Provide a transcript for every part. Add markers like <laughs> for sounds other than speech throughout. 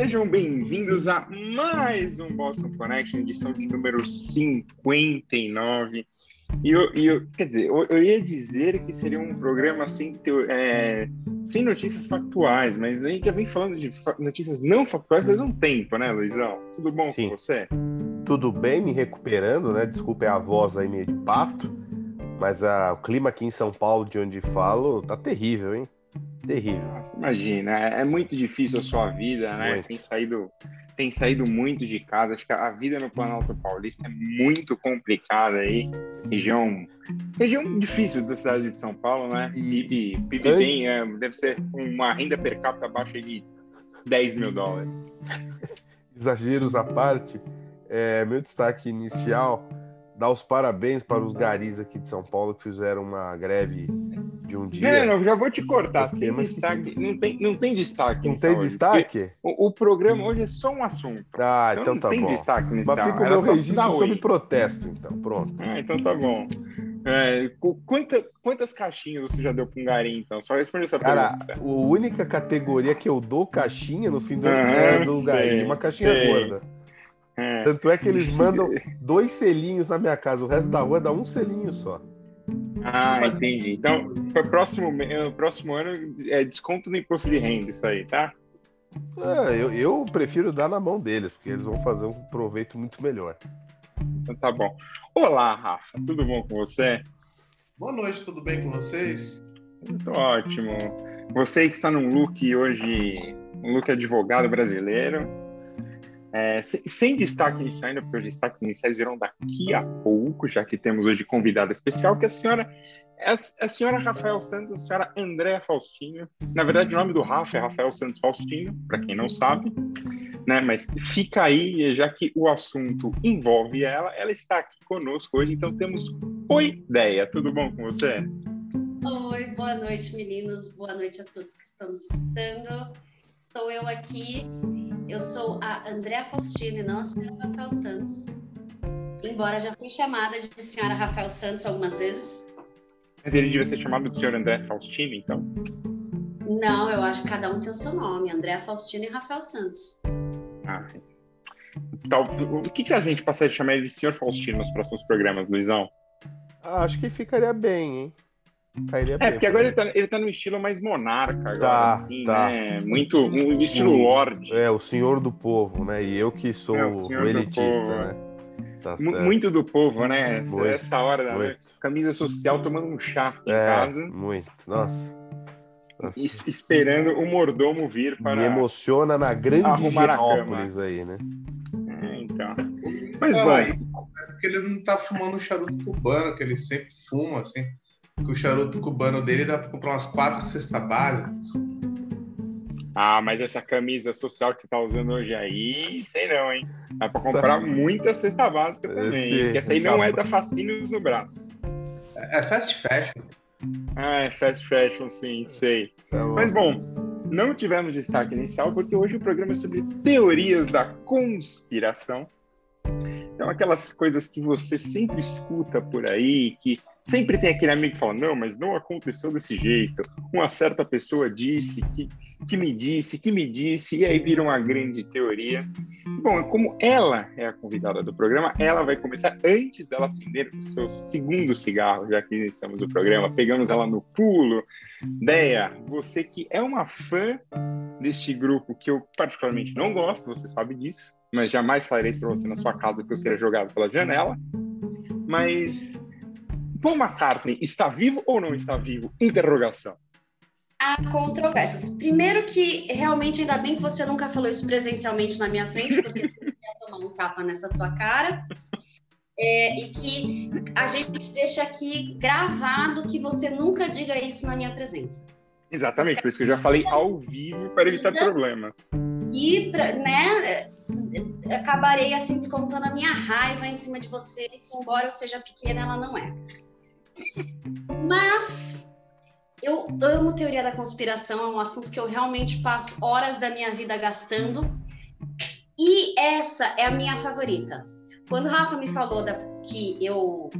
Sejam bem-vindos a mais um Boston Connection, edição de número 59. E eu, e eu quer dizer, eu, eu, ia dizer que seria um programa sem, é, sem notícias factuais, mas a gente já vem falando de notícias não factuais faz um tempo, né, Luizão? Tudo bom Sim. com você? Tudo bem, me recuperando, né? Desculpe a voz aí meio de pato, mas a, o clima aqui em São Paulo, de onde falo, tá terrível, hein? Terrível. Nossa, imagina, é, é, muito difícil a sua vida, né? Muito. Tem saído, tem saído muito de casa. Acho que a vida no Planalto Paulista é muito complicada aí. Região, região difícil da cidade de São Paulo, né? PIB, PIB bem, é, deve ser uma renda per capita abaixo de 10 mil dólares. <laughs> Exageros à parte, é, meu destaque inicial dar os parabéns para os garis aqui de São Paulo que fizeram uma greve de um dia. Não, não, já vou te cortar. Sem destaque, não tem, não tem destaque. Não tem destaque? O, o, programa hoje é só um assunto. Ah, então, então tá tem bom. destaque nesse Mas fica o meu registro sobre protesto, então. Pronto. Ah, então tá bom. É, quanta, quantas caixinhas você já deu para um garim, então? Só responde essa Cara, pergunta. a única categoria que eu dou caixinha no fim do ano é do garim, uma caixinha sei. gorda. É. Tanto é que eles <laughs> mandam dois selinhos na minha casa, o resto da rua dá um selinho só. Ah, entendi. Então, para o próximo, próximo ano, é desconto no imposto de renda, isso aí, tá? É, eu, eu prefiro dar na mão deles, porque eles vão fazer um proveito muito melhor. Então tá bom. Olá, Rafa, tudo bom com você? Boa noite, tudo bem com vocês? Muito ótimo. Você que está num look hoje, um look advogado brasileiro, é, sem, destaque inicial ainda, porque os destaques iniciais virão daqui a pouco, já que temos hoje convidada especial, que é a senhora, é a, é senhora Rafael Santos, a senhora Andréa Faustinho. Na verdade, o nome do Rafa é Rafael Santos Faustinho, para quem não sabe, né? Mas fica aí, já que o assunto envolve ela, ela está aqui conosco hoje, então temos Oi, ideia. Tudo bom com você? Oi, boa noite, meninos. Boa noite a todos que estão nos escutando. Estou eu aqui eu sou a Andréa Faustini, não a senhora Rafael Santos. Embora já fui chamada de senhora Rafael Santos algumas vezes. Mas ele devia ser chamado de senhor André Faustini, então? Não, eu acho que cada um tem o seu nome. André Faustini e Rafael Santos. Ah, então, o que, que a gente passaria de chamar ele de senhor Faustino nos próximos programas, Luizão? Ah, acho que ficaria bem, hein? Cairia é, porque agora ele tá, ele tá no estilo mais monarca, agora, tá, assim, tá. né? Muito, um estilo o, lord. É, o senhor do povo, né? E eu que sou é, o, o elitista, né? Tá muito do povo, né? Muito, Essa hora, né? camisa social tomando um chá em é, casa. Muito, nossa. nossa. esperando o mordomo vir para. Me emociona na grande Genópolis aí, né? É, então. Mas bom. É porque ele não tá fumando um charuto cubano, que ele sempre fuma, assim que o charuto cubano dele dá para comprar umas quatro cestas básicas. Ah, mas essa camisa social que você tá usando hoje aí, sei não, hein? Dá para comprar muita cesta básica também. Esse, essa aí não é da Fascínios no braço. É, é fast fashion. Ah, é fast fashion, sim, sei. Tá bom. Mas bom, não tivemos destaque inicial porque hoje o programa é sobre teorias da conspiração. Então, aquelas coisas que você sempre escuta por aí, que Sempre tem aquele amigo que fala: não, mas não aconteceu desse jeito. Uma certa pessoa disse que, que me disse, que me disse, e aí vira uma grande teoria. Bom, como ela é a convidada do programa, ela vai começar antes dela acender o seu segundo cigarro, já que iniciamos o programa. Pegamos ela no pulo. Deia, você que é uma fã deste grupo que eu particularmente não gosto, você sabe disso, mas jamais falarei isso para você na sua casa que eu seria jogado pela janela. Mas Paul McCartney está vivo ou não está vivo? Interrogação. Há controvérsias. Primeiro que realmente ainda bem que você nunca falou isso presencialmente na minha frente, porque eu ia tomar um tapa nessa sua cara. É, e que a gente deixa aqui gravado que você nunca diga isso na minha presença. Exatamente, por isso que eu já falei ao vivo para evitar problemas. E, pra, né, acabarei assim descontando a minha raiva em cima de você, que embora eu seja pequena, ela não é. Mas eu amo teoria da conspiração, é um assunto que eu realmente passo horas da minha vida gastando. E essa é a minha favorita. Quando o Rafa me falou da, que eu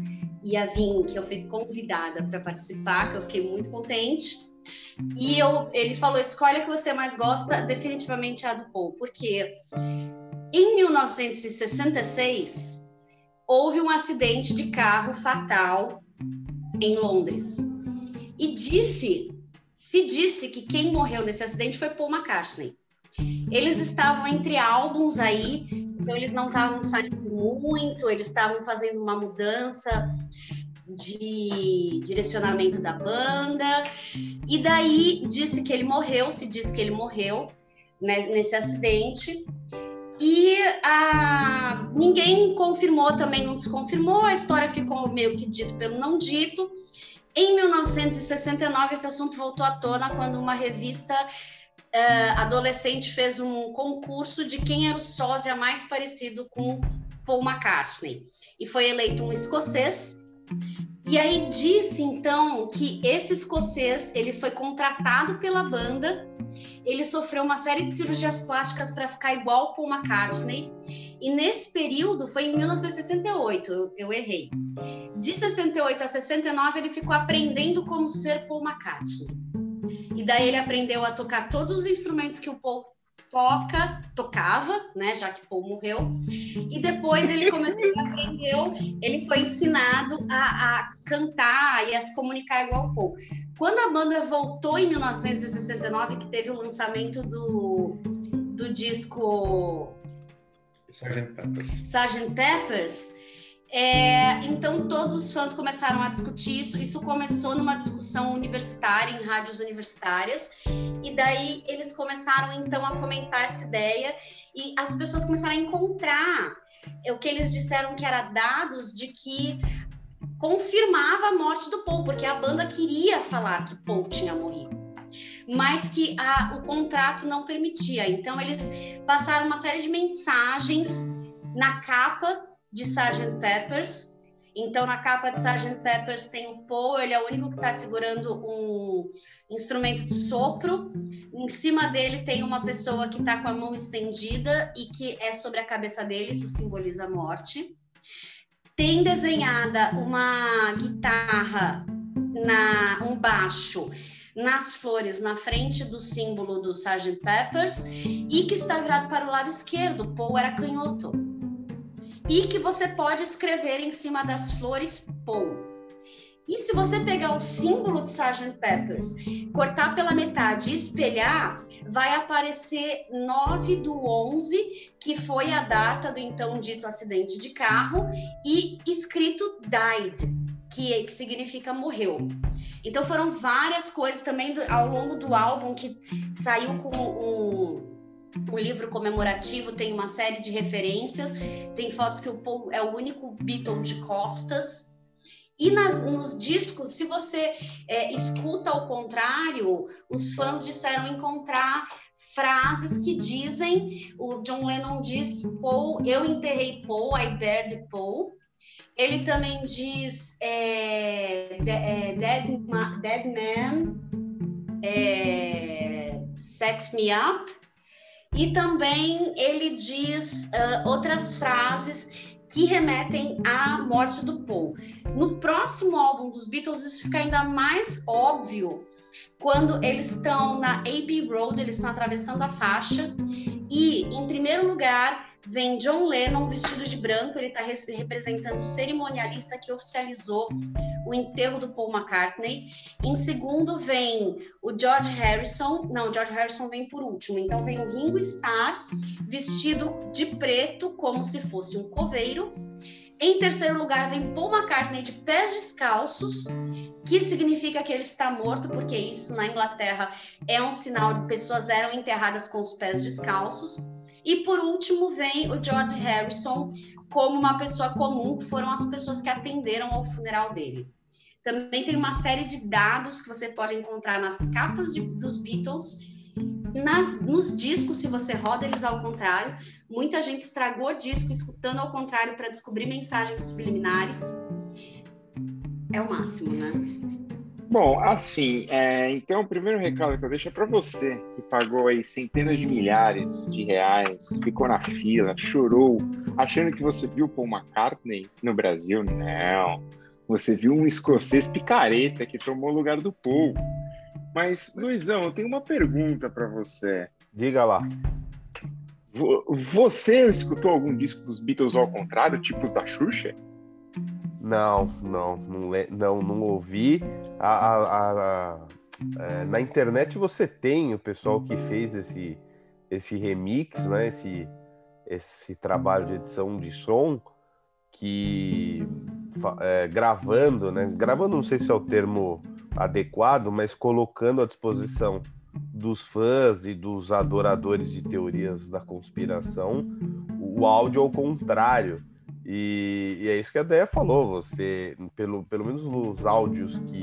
ia vir, que eu fui convidada para participar, que eu fiquei muito contente, E eu, ele falou: escolhe a que você mais gosta, definitivamente a do Paul, porque em 1966 houve um acidente de carro fatal em Londres. E disse, se disse que quem morreu nesse acidente foi Paul McCartney. Eles estavam entre álbuns aí, então eles não estavam saindo muito, eles estavam fazendo uma mudança de direcionamento da banda. E daí disse que ele morreu, se diz que ele morreu né, nesse acidente. E a, ninguém confirmou, também não desconfirmou, a história ficou meio que dito pelo não dito. Em 1969, esse assunto voltou à tona quando uma revista uh, adolescente fez um concurso de quem era o sósia mais parecido com Paul McCartney. E foi eleito um escocês. E aí disse então que esse escocês ele foi contratado pela banda, ele sofreu uma série de cirurgias plásticas para ficar igual Paul McCartney. E nesse período foi em 1968, eu, eu, errei. De 68 a 69 ele ficou aprendendo como ser Paul McCartney. E daí ele aprendeu a tocar todos os instrumentos que o Paul toca, tocava, né, já que Paul morreu. E depois ele começou a aprender, ele foi ensinado a, a, cantar e a se comunicar igual Paul. Quando a banda voltou em 1969, que teve o lançamento do, do disco Sgt. Peppers, Sgt. Peppers é, então todos os fãs começaram a discutir isso. Isso começou numa discussão universitária em rádios universitárias e daí eles começaram então a fomentar essa ideia e as pessoas começaram a encontrar o que eles disseram que era dados de que confirmava a morte do Paul, porque a banda queria falar que Paul tinha morrido, mas que a, o contrato não permitia. Então eles passaram uma série de mensagens na capa de Sgt. Peppers. Então, na capa de Sgt. Peppers tem o Paul, ele é o único que está segurando um instrumento de sopro. Em cima dele tem uma pessoa que está com a mão estendida e que é sobre a cabeça dele, isso simboliza a morte. Tem desenhada uma guitarra, na, um baixo nas flores na frente do símbolo do Sgt. Peppers e que está virado para o lado esquerdo. Paul era canhoto e que você pode escrever em cima das flores Paul. E se você pegar o símbolo de Sgt. Peppers, cortar pela metade e espelhar, vai aparecer 9 do 11, que foi a data do então dito acidente de carro, e escrito died, que, que significa morreu. Então foram várias coisas também do, ao longo do álbum que saiu com um o livro comemorativo tem uma série de referências, tem fotos que o Paul é o único Beatle de costas. E nas, nos discos, se você é, escuta ao contrário, os fãs disseram encontrar frases que dizem, o John Lennon diz, Paul, eu enterrei Paul, I buried Paul. Ele também diz é, é, dead, dead Man, é, Sex Me Up. E também ele diz uh, outras frases que remetem à morte do Paul. No próximo álbum dos Beatles, isso fica ainda mais óbvio quando eles estão na Abbey Road, eles estão atravessando a faixa e, em primeiro lugar, vem John Lennon vestido de branco, ele está representando o cerimonialista que oficializou o enterro do Paul McCartney. Em segundo vem o George Harrison, não, o George Harrison vem por último. Então vem o Ringo Starr vestido de preto como se fosse um coveiro. Em terceiro lugar vem Paul McCartney de pés descalços, que significa que ele está morto, porque isso na Inglaterra é um sinal de pessoas eram enterradas com os pés descalços. E por último vem o George Harrison como uma pessoa comum, que foram as pessoas que atenderam ao funeral dele. Também tem uma série de dados que você pode encontrar nas capas de, dos Beatles, nas, nos discos, se você roda eles ao contrário. Muita gente estragou disco escutando ao contrário para descobrir mensagens subliminares. É o máximo, né? Bom, assim, é, então o primeiro recado que eu deixo é para você que pagou aí centenas de milhares de reais, ficou na fila, chorou, achando que você viu Paul McCartney no Brasil. Não. Você viu um escocês picareta que tomou o lugar do Paul. Mas, Luizão, eu tenho uma pergunta para você. Diga lá. Você escutou algum disco dos Beatles ao contrário, tipos da Xuxa? Não, não, não, não, não ouvi. A, a, a, é, na internet você tem o pessoal que fez esse, esse remix, né? Esse, esse trabalho de edição de som que é, gravando, né? Gravando, não sei se é o termo adequado, mas colocando à disposição dos fãs e dos adoradores de teorias da conspiração o áudio ao contrário. E, e é isso que a Deia falou. Você, pelo, pelo menos nos áudios que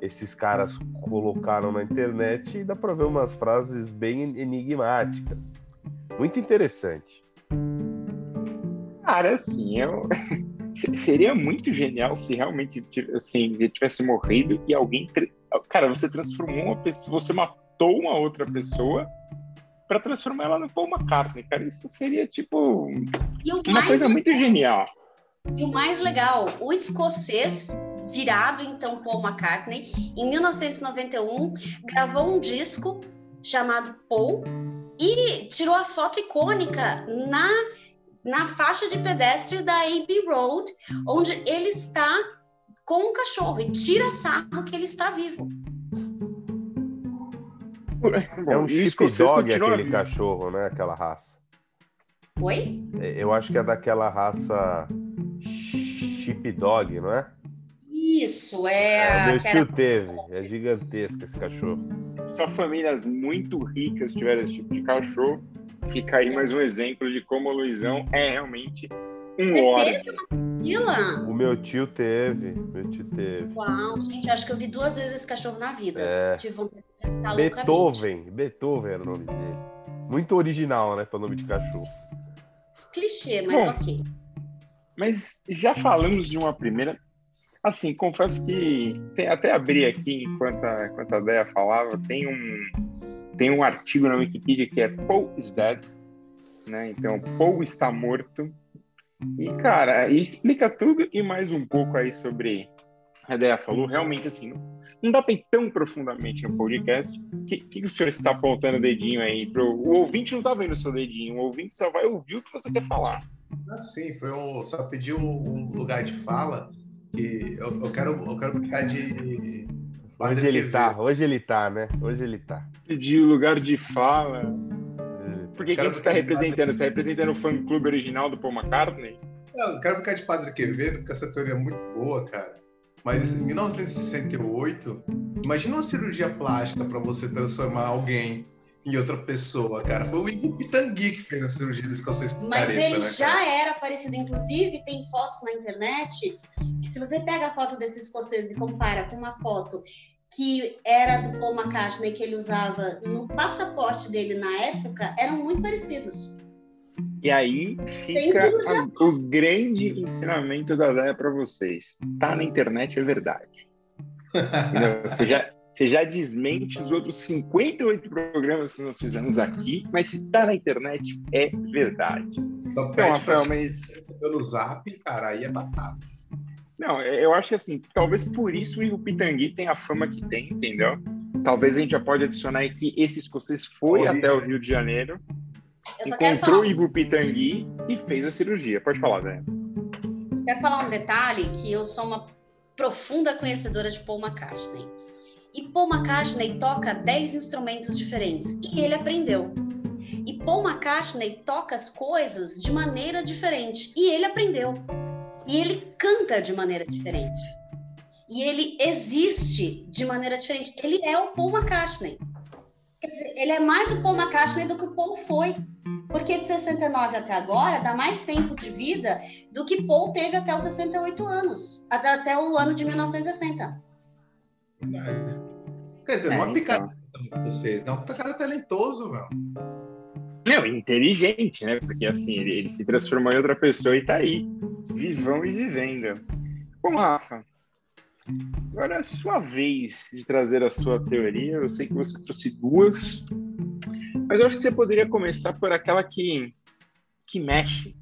esses caras colocaram na internet, dá para ver umas frases bem enigmáticas. Muito interessante. Cara, assim, eu... <laughs> seria muito genial se realmente assim, ele tivesse morrido e alguém. Cara, você transformou uma pessoa, você matou uma outra pessoa para transformar ela no Paul McCartney, cara. Isso seria tipo uma coisa muito genial. E o mais legal, o escocês virado então Paul McCartney, em 1991 gravou um disco chamado Paul e tirou a foto icônica na na faixa de pedestre da AB Road, onde ele está com um cachorro e tira sarro que ele está vivo. É um sheepdog aquele cachorro, né? Aquela raça. Oi? É, eu acho que é daquela raça sheepdog, não é? Isso, é. é o meu tio era... teve, é gigantesco esse cachorro. Só famílias muito ricas tiveram esse tipo de cachorro. Fica aí mais um exemplo de como o Luizão é realmente um O meu tio teve, meu tio teve. Uau, gente, acho que eu vi duas vezes esse cachorro na vida. É. Tive vontade Beethoven, Beethoven era o nome dele. Muito original, né, para o nome de cachorro. Clichê, mas Bom, ok. Mas já falamos de uma primeira. Assim, confesso que tem, até abri aqui enquanto a, enquanto a Deia falava, tem um, tem um artigo na Wikipedia que é Paul is dead, né? Então, Paul está morto. E, cara, explica tudo e mais um pouco aí sobre a ideia falou. Realmente, assim, não dá para ir tão profundamente no podcast. O que, que, o senhor está apontando o dedinho aí? Pro... O ouvinte não está vendo o seu dedinho, o ouvinte só vai ouvir o que você quer falar. Ah, sim, foi um, só pedir um, lugar de fala que eu, eu, quero, eu quero ficar de Hoje ele tá, hoje ele tá, né? Hoje ele tá. Pedir o lugar de fala. Porque quem você está representando? Você está representando o fã-clube original do Paul McCartney? Não, eu quero ficar de Padre Quevedo, porque essa teoria é muito boa, cara. Mas em 1968, imagina uma cirurgia plástica para você transformar alguém em outra pessoa, cara. Foi o Igor Pitangui que fez a cirurgia do escocês Mas ele né, já era parecido. Inclusive, tem fotos na internet que se você pega a foto desse escocês e compara com uma foto que era do Paul McCartney que ele usava no passaporte dele na época, eram muito parecidos. E aí fica a, o grande ensinamento da Léa para vocês. Tá na internet é verdade. <laughs> Você já, você já desmente os outros 58 programas que nós fizemos aqui, mas se tá na internet, é verdade. Então, então Rafael, mas. Pelo zap, cara, aí é batata. Não, eu acho que assim, talvez por isso o Pitangui tem a fama que tem, entendeu? Talvez a gente já pode adicionar que esse escocês foi Oi, até o Rio de Janeiro, encontrou o Ivo Pitangui e fez a cirurgia. Pode falar, velho. Quero falar um detalhe que eu sou uma profunda conhecedora de Paul McCartney. E Paul McCartney toca 10 instrumentos diferentes e ele aprendeu. E Paul McCartney toca as coisas de maneira diferente e ele aprendeu. E ele canta de maneira diferente. E ele existe de maneira diferente. Ele é o Paul McCartney. Dizer, ele é mais o Paul McCartney do que o Paul foi. Porque de 69 até agora dá mais tempo de vida do que Paul teve até os 68 anos, até, até o ano de 1960. Verdade. Quer dizer, é, não é picada então. vocês, não. Tá cara talentoso, meu. Não, inteligente, né? Porque assim, ele, ele, se transformou em outra pessoa e tá aí, vivão e vivendo. Bom, Rafa, agora é sua vez de trazer a sua teoria. Eu sei que você trouxe duas, mas eu acho que você poderia começar por aquela que, que mexe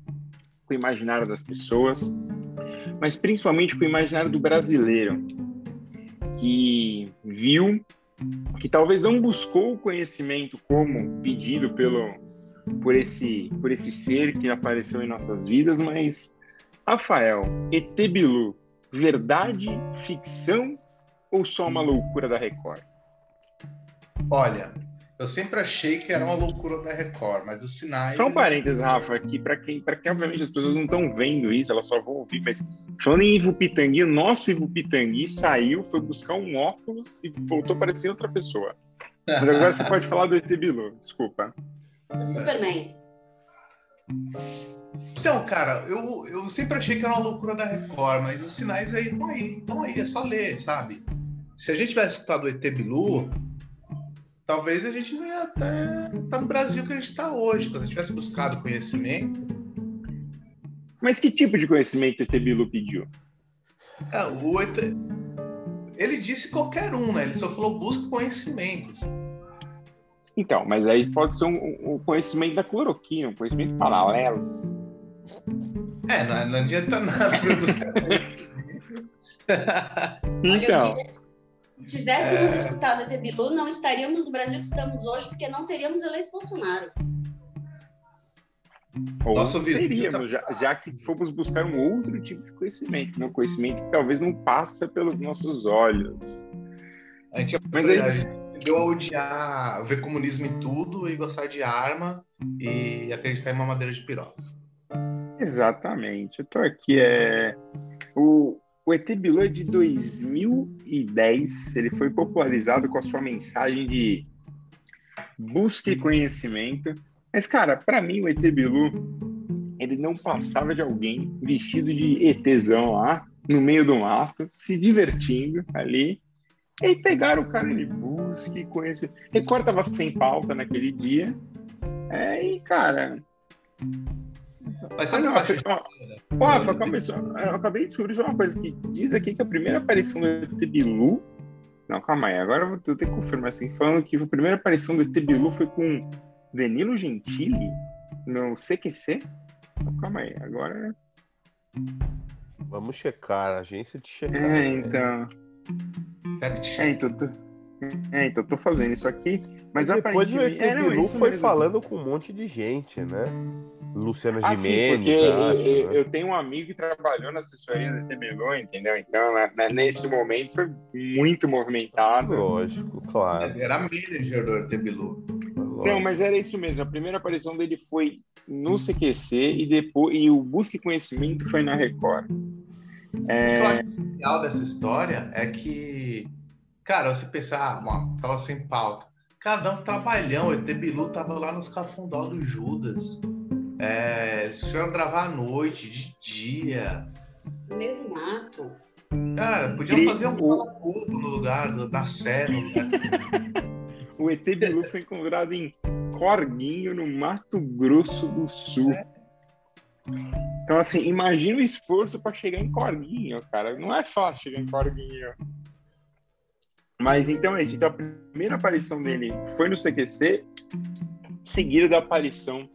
com o imaginário das pessoas, mas principalmente com o imaginário do brasileiro, que viu que talvez não buscou o conhecimento como pedido pelo por esse por esse ser que apareceu em nossas vidas, mas Rafael, Etebilu, verdade, ficção ou só uma loucura da Record? Olha, eu sempre achei que era uma loucura da Record, mas os sinais. Só um parênteses, Rafa, aqui, para quem, para quem obviamente as pessoas não estão vendo isso, elas só vão ouvir, mas falando em Ivo Pitangui, o nosso Ivo Pitangui saiu, foi buscar um óculos e voltou parecendo outra pessoa. Mas agora você pode falar do ET Bilu, desculpa. Superman. Então, cara, eu, eu sempre achei que era uma loucura da Record, mas os sinais aí estão aí, estão aí, é só ler, sabe? Se a gente tivesse escutado o ET Bilu, talvez a gente não ia até estar tá no Brasil que a gente está hoje. Se a gente tivesse buscado conhecimento. Mas que tipo de conhecimento o ET Bilu pediu? É, o ET... Ele disse qualquer um, né? Ele só falou busca conhecimentos. Então, mas aí pode ser um, um conhecimento da cloroquina, um conhecimento paralelo. É, não, não adianta nada você buscar <laughs> então tivéssemos é... escutado a Bilu, não estaríamos no Brasil que estamos hoje, porque não teríamos eleito Bolsonaro. Ou Nosso teríamos, já, já, que fomos buscar um outro tipo de conhecimento, um conhecimento que talvez não passa pelos nossos olhos. A gente, Mas aí... a gente deu a odiar, ver comunismo em tudo e gostar de arma e acreditar em uma madeira de piroca. Exatamente. Eu tô aqui, é... O, o ET Bilu é de 2010. Ele foi popularizado com a sua mensagem de busque conhecimento. Mas, cara, para mim, o ET Bilu, ele não passava de alguém vestido de ETzão lá, no meio do mato, se divertindo ali. E pegaram o cara de busque conhecimento. Record tava sem pauta naquele dia. É, e, cara, mas sabe ah, não, que eu acho? Rafa, calma aí, eu acabei de descobrir uma coisa que diz aqui que a primeira aparição do ET Bilu. Não, calma aí, agora eu vou ter que confirmar assim. Falando que a primeira aparição do ET Bilu foi com Danilo Gentili no CQC. Não, calma aí, agora. Vamos checar, a agência de checar. É, né? então. É, então, tô... é, então tô fazendo isso aqui. Mas depois o ET Bilu foi mesmo. falando com um monte de gente, né? Luciano ah, Gimenez, sim, acho, eu, né? eu, tenho um amigo que trabalhou na assessoria da TBLO, entendeu? Então, né, né, nesse momento foi muito movimentado. Lógico, claro. Era manager do TBLO. Não, mas era isso mesmo. A primeira aparição dele foi no CQC e depois e o Busque Conhecimento foi na Record. É... O que eu acho legal dessa história é que, cara, você pensar, ah, tava sem pauta. Cara, dá um trabalhão. O ET Bilu tava lá nos cafundó do Judas. É, se tiveram gravar à noite, de dia. No meio do mato. Cara, podiam fazer um povo no lugar da Sé. <laughs> o ET Bilu foi encontrado em Corguinho, no Mato Grosso do Sul. Então, assim, imagina o esforço para chegar em Corguinho, cara. Não é fácil chegar em Corguinho. Mas então é isso. Então, a primeira aparição dele foi no CQC, seguida da aparição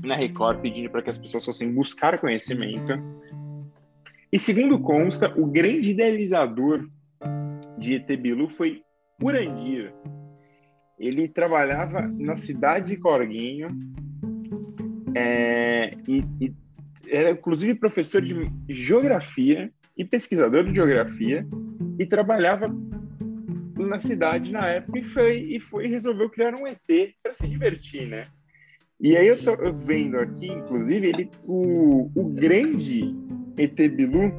na Record pedindo para que as pessoas fossem buscar conhecimento. E segundo consta, o grande idealizador de ET Bilu foi Urandir. Ele trabalhava na cidade de Corguinho é, e, e era inclusive professor de geografia e pesquisador de geografia e trabalhava na cidade na época e foi e foi resolveu criar um ET para se divertir, né? E aí eu tô vendo aqui, inclusive, ele, o, o grande ET Bilu,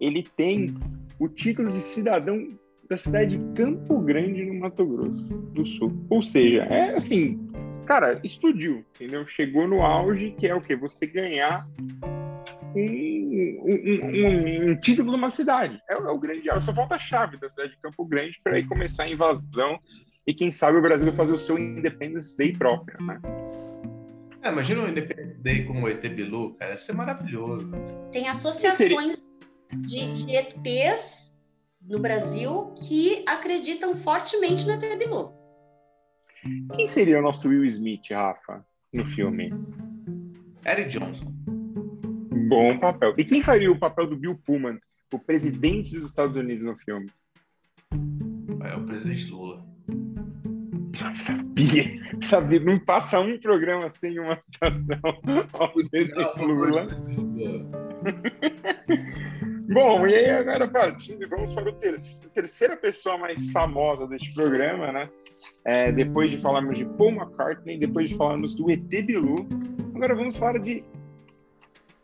ele tem o título de cidadão da cidade de Campo Grande, no Mato Grosso do Sul. Ou seja, é assim, cara, explodiu, entendeu? Chegou no auge, que é o quê? Você ganhar um, um, um, um título de uma cidade. É, é o grande. só falta a chave da cidade de Campo Grande para aí começar a invasão e quem sabe o Brasil fazer o seu Independence Day próprio, né? É, imagina um Independence Day como o ET Bilu, cara, ia ser maravilhoso. Tem associações de, de ETs no Brasil que acreditam fortemente no ET Bilu. Quem seria o nosso Will Smith, Rafa, no filme? Eric Johnson. Bom papel. E quem faria o papel do Bill Pullman, o presidente dos Estados Unidos no filme? É o presidente Lula. Sabia, sabia. Não passa um programa sem uma citação ao presidente Lula. <laughs> Bom, e aí agora partindo, vamos para a ter terceira pessoa mais famosa deste programa, né? É, depois de falarmos de Paul McCartney, depois de falarmos do ET Bilu, agora vamos falar de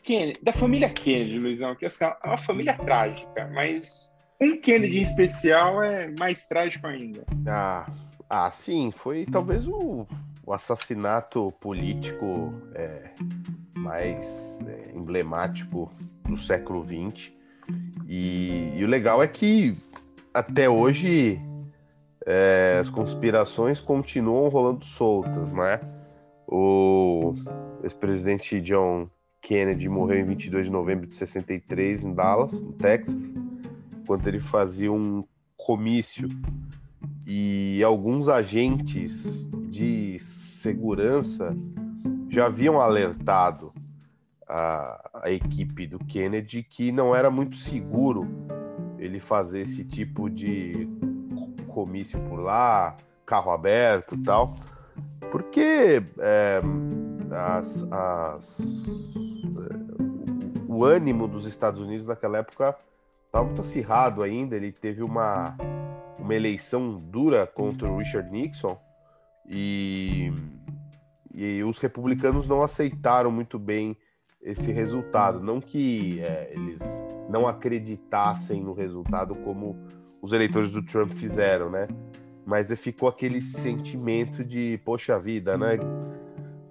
Kennedy, da família Kennedy, Luizão, que assim, é uma família trágica, mas um Kennedy em especial é mais trágico ainda. Ah, ah sim, foi talvez o, o assassinato político é, mais é, emblemático do século XX. E, e, o legal é que até hoje é, as conspirações continuam rolando soltas, né? O ex-presidente John Kennedy morreu em 22 de novembro de 63 em Dallas, no Texas, enquanto ele fazia um comício. E alguns agentes de segurança já haviam alertado a, a equipe do Kennedy que não era muito seguro ele fazer esse tipo de comício por lá, carro aberto tal, porque é, as, as, o ânimo dos Estados Unidos naquela época estava muito acirrado ainda. Ele teve uma, uma eleição dura contra o Richard Nixon e, e os republicanos não aceitaram muito bem esse resultado. Não que é, eles não acreditassem no resultado como os eleitores do Trump fizeram, né? Mas ficou aquele sentimento de, poxa vida, né?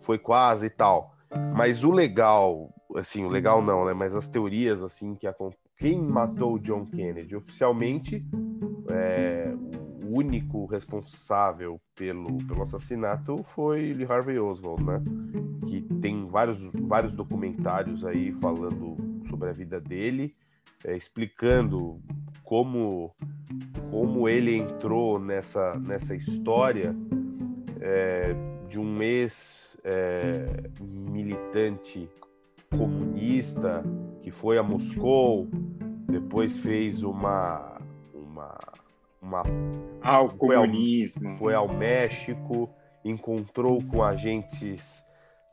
Foi quase e tal. Mas o legal, assim, o legal não, né? Mas as teorias, assim, que quem matou John Kennedy oficialmente, é, o único responsável pelo, pelo assassinato foi Lee Harvey Oswald, né? Que tem vários, vários documentários aí falando sobre a vida dele, é, explicando como, como ele entrou nessa, nessa história é, de um ex-militante é, comunista que foi a Moscou, depois fez uma, uma uma ao comunismo. Ao, foi ao México, encontrou com agentes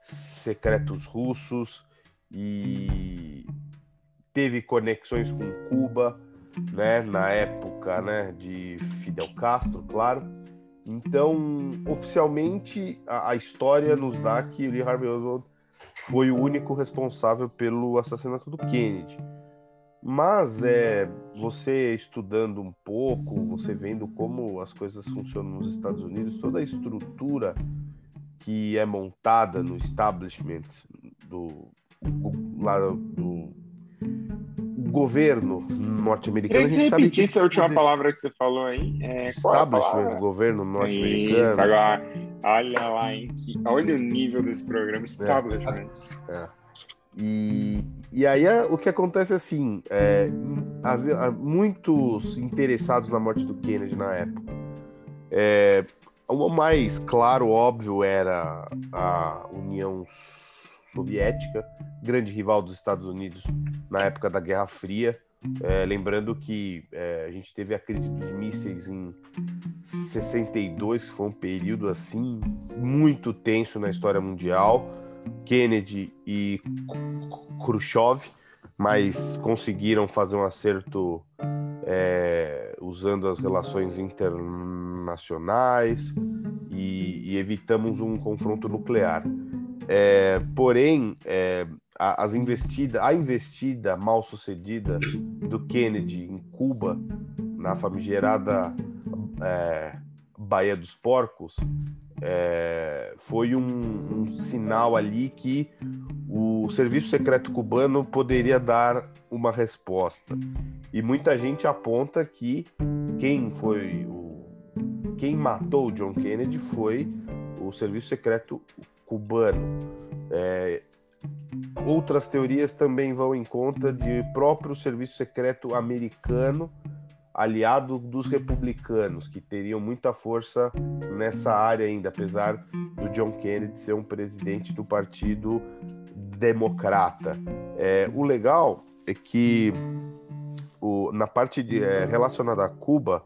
secretos russos e teve conexões com Cuba, né, na época, né, de Fidel Castro, claro. Então, oficialmente, a, a história nos dá que Lee Harvey Oswald foi o único responsável pelo assassinato do Kennedy. Mas é você estudando um pouco, você vendo como as coisas funcionam nos Estados Unidos, toda a estrutura que é montada no establishment do, lá do governo norte-americano. Queria que você repetisse a última poder... que você falou aí. É, establishment, governo norte-americano. Isso, agora, olha lá, hein, que, olha o nível desse programa, establishment. É. é. E, e aí o que acontece assim, é, havia muitos interessados na morte do Kennedy na época. É, o mais claro, óbvio, era a União Soviética, grande rival dos Estados Unidos na época da Guerra Fria. É, lembrando que é, a gente teve a crise dos mísseis em 62, que foi um período assim muito tenso na história mundial. Kennedy e Khrushchev, mas conseguiram fazer um acerto é, usando as relações internacionais e, e evitamos um confronto nuclear. É, porém, é, a, as investida, a investida mal sucedida do Kennedy em Cuba, na famigerada é, Baía dos Porcos, é, foi um, um, sinal ali que o serviço secreto cubano poderia dar uma resposta. E muita gente aponta que quem foi o quem matou John Kennedy foi o serviço secreto cubano. É, outras teorias também vão em conta de próprio serviço secreto americano aliado dos republicanos, que teriam muita força nessa área ainda, apesar do John Kennedy ser um presidente do Partido Democrata. É, o legal é que o, na parte de, é, relacionada a Cuba,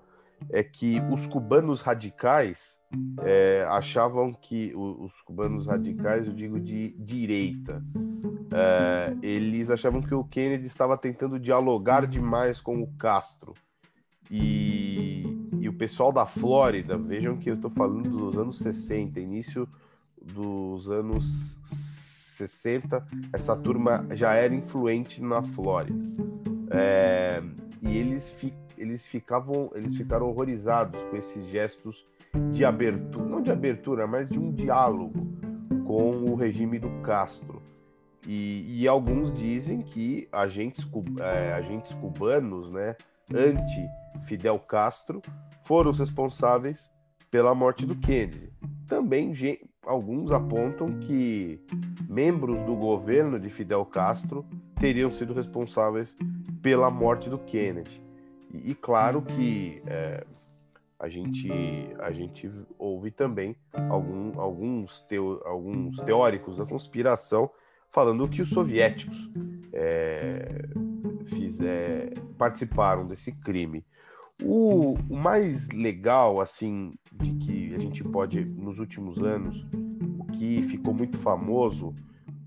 é que os cubanos radicais é, achavam que os cubanos radicais, eu digo de direita, é, eles achavam que o Kennedy estava tentando dialogar demais com o Castro. E, e o pessoal da Flórida, vejam que eu estou falando dos anos 60, início dos anos 60, essa turma já era influente na Flórida. É, e eles, fi, eles ficavam, eles ficaram horrorizados com esses gestos de abertura, não de abertura, mas de um diálogo com o regime do Castro. E, e alguns dizem que agentes, é, agentes cubanos, né, anti-Fidel Castro, foram os responsáveis pela morte do Kennedy. Também alguns apontam que membros do governo de Fidel Castro teriam sido responsáveis pela morte do Kennedy. E, e claro que é, a gente, a gente ouve também algum, alguns, teo, alguns teóricos da conspiração falando que os soviéticos é, fizer, participaram desse crime. O, o, mais legal, assim, de que a gente pode, nos últimos anos, o que ficou muito famoso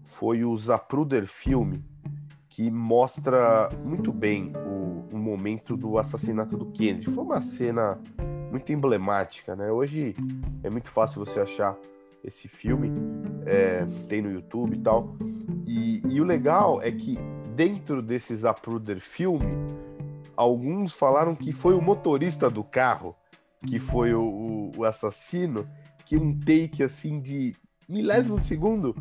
foi o Zapruder filme, que mostra muito bem o, o momento do assassinato do Kennedy. Foi uma cena muito emblemática, né? Hoje é muito fácil você achar esse filme, é, tem no YouTube e tal. E, e, o legal é que dentro desse Zapruder filme, alguns falaram que foi o motorista do carro que foi o, o, o assassino, que um take assim de milésimo segundo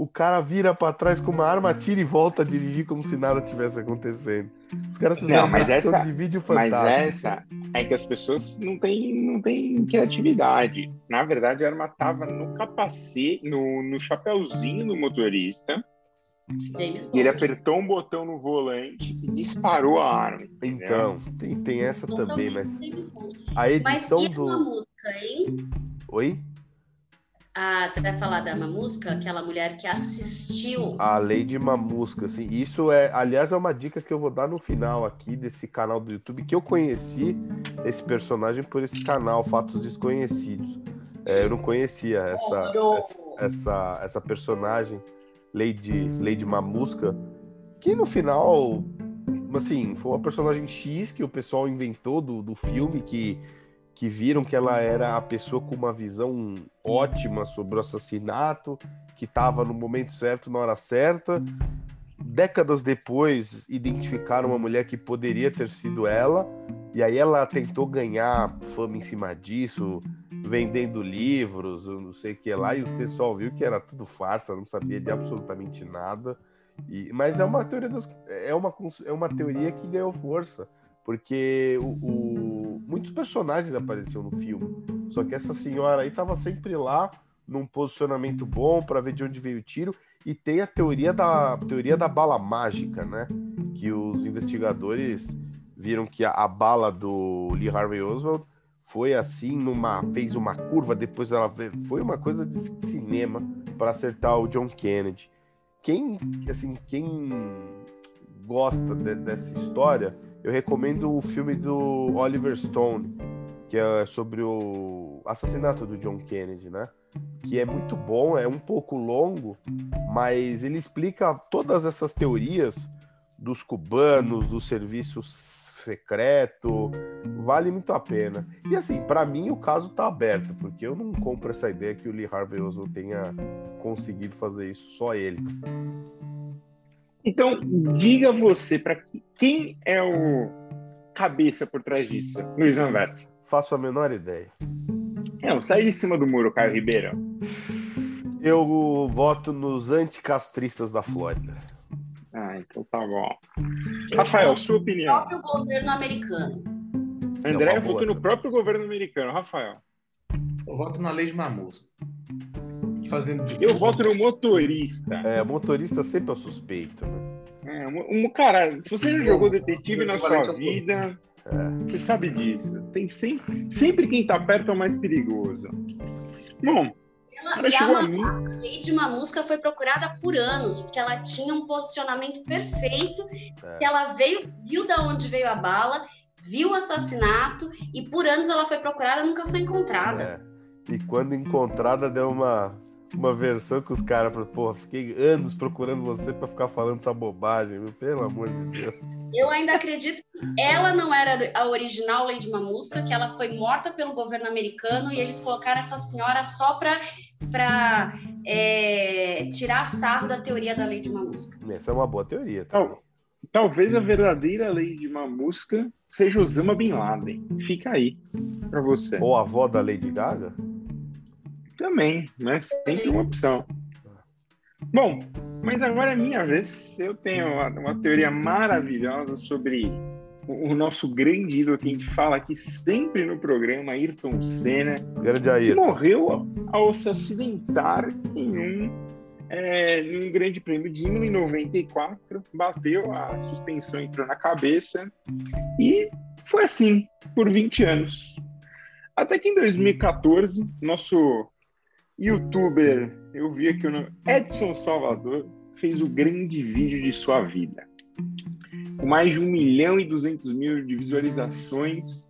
o cara vira para trás com uma arma, tira e volta a dirigir como se nada tivesse acontecendo. Os caras fizeram não, mas essa, de vídeo fantástico. Mas essa é que as pessoas não têm, não têm criatividade. Na verdade, a arma tava no capacete, no, no chapéuzinho do motorista. e ele apertou um botão no volante e disparou a arma. Entendeu? Então, tem, tem essa também, mas. A edição mas e do. Uma música, hein? Oi? Ah, você vai falar da Mamusca, aquela mulher que assistiu. A Lady Mamusca, sim. Isso é, aliás, é uma dica que eu vou dar no final aqui desse canal do YouTube, que eu conheci esse personagem por esse canal, Fatos Desconhecidos. É, eu não conhecia essa, essa, essa, essa, personagem, Lady, Lady Mamusca, que no final, assim, foi uma personagem X que o pessoal inventou do, do filme, que que viram que ela era a pessoa com uma visão ótima sobre o assassinato, que estava no momento certo, na hora certa. Décadas depois, identificaram uma mulher que poderia ter sido ela, e aí ela tentou ganhar fama em cima disso, vendendo livros, não sei o que lá, e o pessoal viu que era tudo farsa, não sabia de absolutamente nada. E, mas é uma teoria das, é uma é uma teoria que ganhou força porque o, o, muitos personagens apareciam no filme. Só que essa senhora aí estava sempre lá, num posicionamento bom para ver de onde veio o tiro. E tem a teoria da teoria da bala mágica, né? Que os investigadores viram que a, a bala do Lee Harvey Oswald foi assim numa fez uma curva, depois ela foi uma coisa de cinema para acertar o John Kennedy. Quem assim, quem gosta de, dessa história, eu recomendo o filme do Oliver Stone, que é sobre o assassinato do John Kennedy, né? Que é muito bom, é um pouco longo, mas ele explica todas essas teorias dos cubanos, do serviço secreto, vale muito a pena. E assim, para mim o caso tá aberto, porque eu não compro essa ideia que o Lee Harvey Oswald tenha conseguido fazer isso só ele. Então, diga você para quem é o cabeça por trás disso, Luiz Anversa. Faço a menor ideia. Não, sai de cima do muro, Caio Ribeiro. Eu voto nos anticastristas da Flórida. Ah, então tá bom. Rafael, sua opinião. No próprio governo americano. André votou no próprio governo americano. Rafael. Eu voto na lei de Mamus fazendo de Eu voto no motorista. É, motorista sempre é o suspeito. Né? É, um, cara, se você já jogou detetive na sua vida, é. você sabe disso. Tem sempre, sempre quem tá perto é o mais perigoso. Bom, ela, e a, a, a Lady Mamusca foi procurada por anos, porque ela tinha um posicionamento perfeito, é. que ela veio, viu da onde veio a bala viu o assassinato e por anos ela foi procurada, nunca foi encontrada. É. E quando encontrada, deu uma, uma versão que os caras falaram, porra, fiquei anos procurando você para ficar falando essa bobagem, meu, pelo amor de Deus. Eu ainda acredito que ela não era a original Lady Mamusca, que ela foi morta pelo governo americano e eles colocaram essa senhora só para é, tirar sarro da teoria da Lady Mamusca. Essa é uma boa teoria. Tá? Tal, talvez a verdadeira Lady Mamusca seja Osama Bin Laden. Fica aí para você. Ou a avó da Lady Gaga? Também, mas sempre uma opção. Bom, mas agora é minha vez. Eu tenho uma, uma teoria maravilhosa sobre o, o, nosso grande ídolo que a gente fala aqui sempre no programa, Ayrton Senna, grande que Ayrton. morreu ao, ao se acidentar em um é, num grande prêmio de Imola em 94, bateu, a suspensão entrou na cabeça e foi assim por 20 anos. Até que em 2014, nosso youtuber, eu vi aqui o nome, Edson Salvador, fez o grande vídeo de sua vida. Com mais de 1 milhão e 200 mil de visualizações,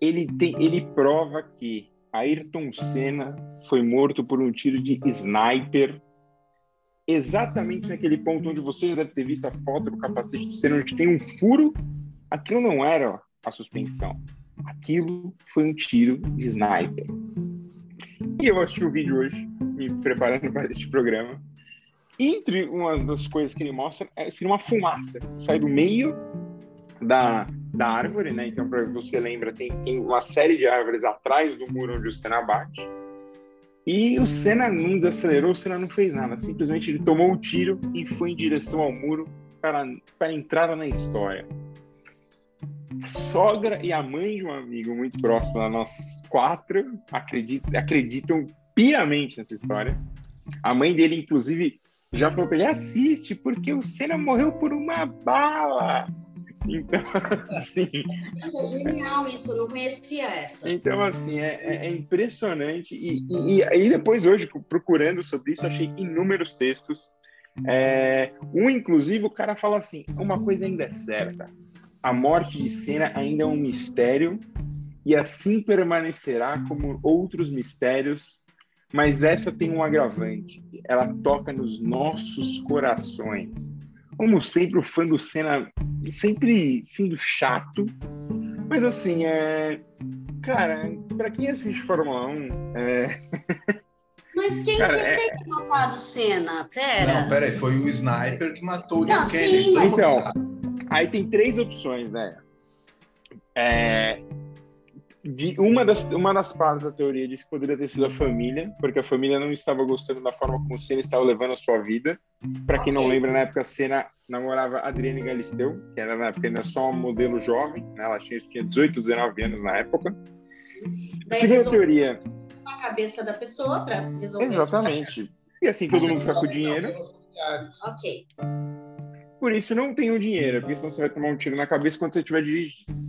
ele, tem, ele prova que Ayrton Senna foi morto por um tiro de sniper exatamente naquele ponto onde você já deve ter visto a foto do capacete do Senna, onde tem um furo. Aquilo não era a suspensão. Aquilo foi um tiro de sniper. E eu assisti o vídeo hoje, me preparando para este programa. Entre uma das coisas que ele mostra é assim, uma fumaça sai do meio da, da árvore, né? Então, para você lembra, tem, tem uma série de árvores atrás do muro onde o Senna bate. E o Senna não desacelerou, o Senna não fez nada. Simplesmente ele tomou o tiro e foi em direção ao muro para, para entrar na história. A sogra e a mãe de um amigo muito próximo a nós quatro acreditam, acreditam piamente nessa história. A mãe dele, inclusive, já falou para ele: assiste, porque o Senna morreu por uma bala. Então, <laughs> assim. É genial isso, eu não conhecia essa. Então, assim, é, é, é impressionante. E, e, e, aí, depois, hoje, procurando sobre isso, achei inúmeros textos. É, um, inclusive, o cara fala assim: uma coisa ainda é certa a morte de Senna ainda é um mistério e assim permanecerá como outros mistérios, mas essa tem um agravante. Ela toca nos nossos corações. Como sempre, o fã do Senna sempre sendo chato, mas assim, é... cara, para quem assiste Fórmula 1, é... <laughs> Mas quem Cara, que é... tem matado o Senna? Pera. Não, pera aí, foi o sniper que matou o John Kennedy. Então, Aí tem três opções, né? É, de uma das, uma das partes da teoria diz que poderia ter sido a família, porque a família não estava gostando da forma como o Senna estava levando a sua vida. Para quem okay. não lembra, na época, a Senna namorava Adriane Galisteu, que era na época ainda só um modelo jovem, né? ela tinha, tinha 18, 19 anos na época. Daí Segunda teoria. Na cabeça da pessoa para resolver Exatamente. E assim todo mundo fica com dinheiro. Ok. Por isso não tenho dinheiro, porque senão você vai tomar um tiro na cabeça quando você estiver dirigindo.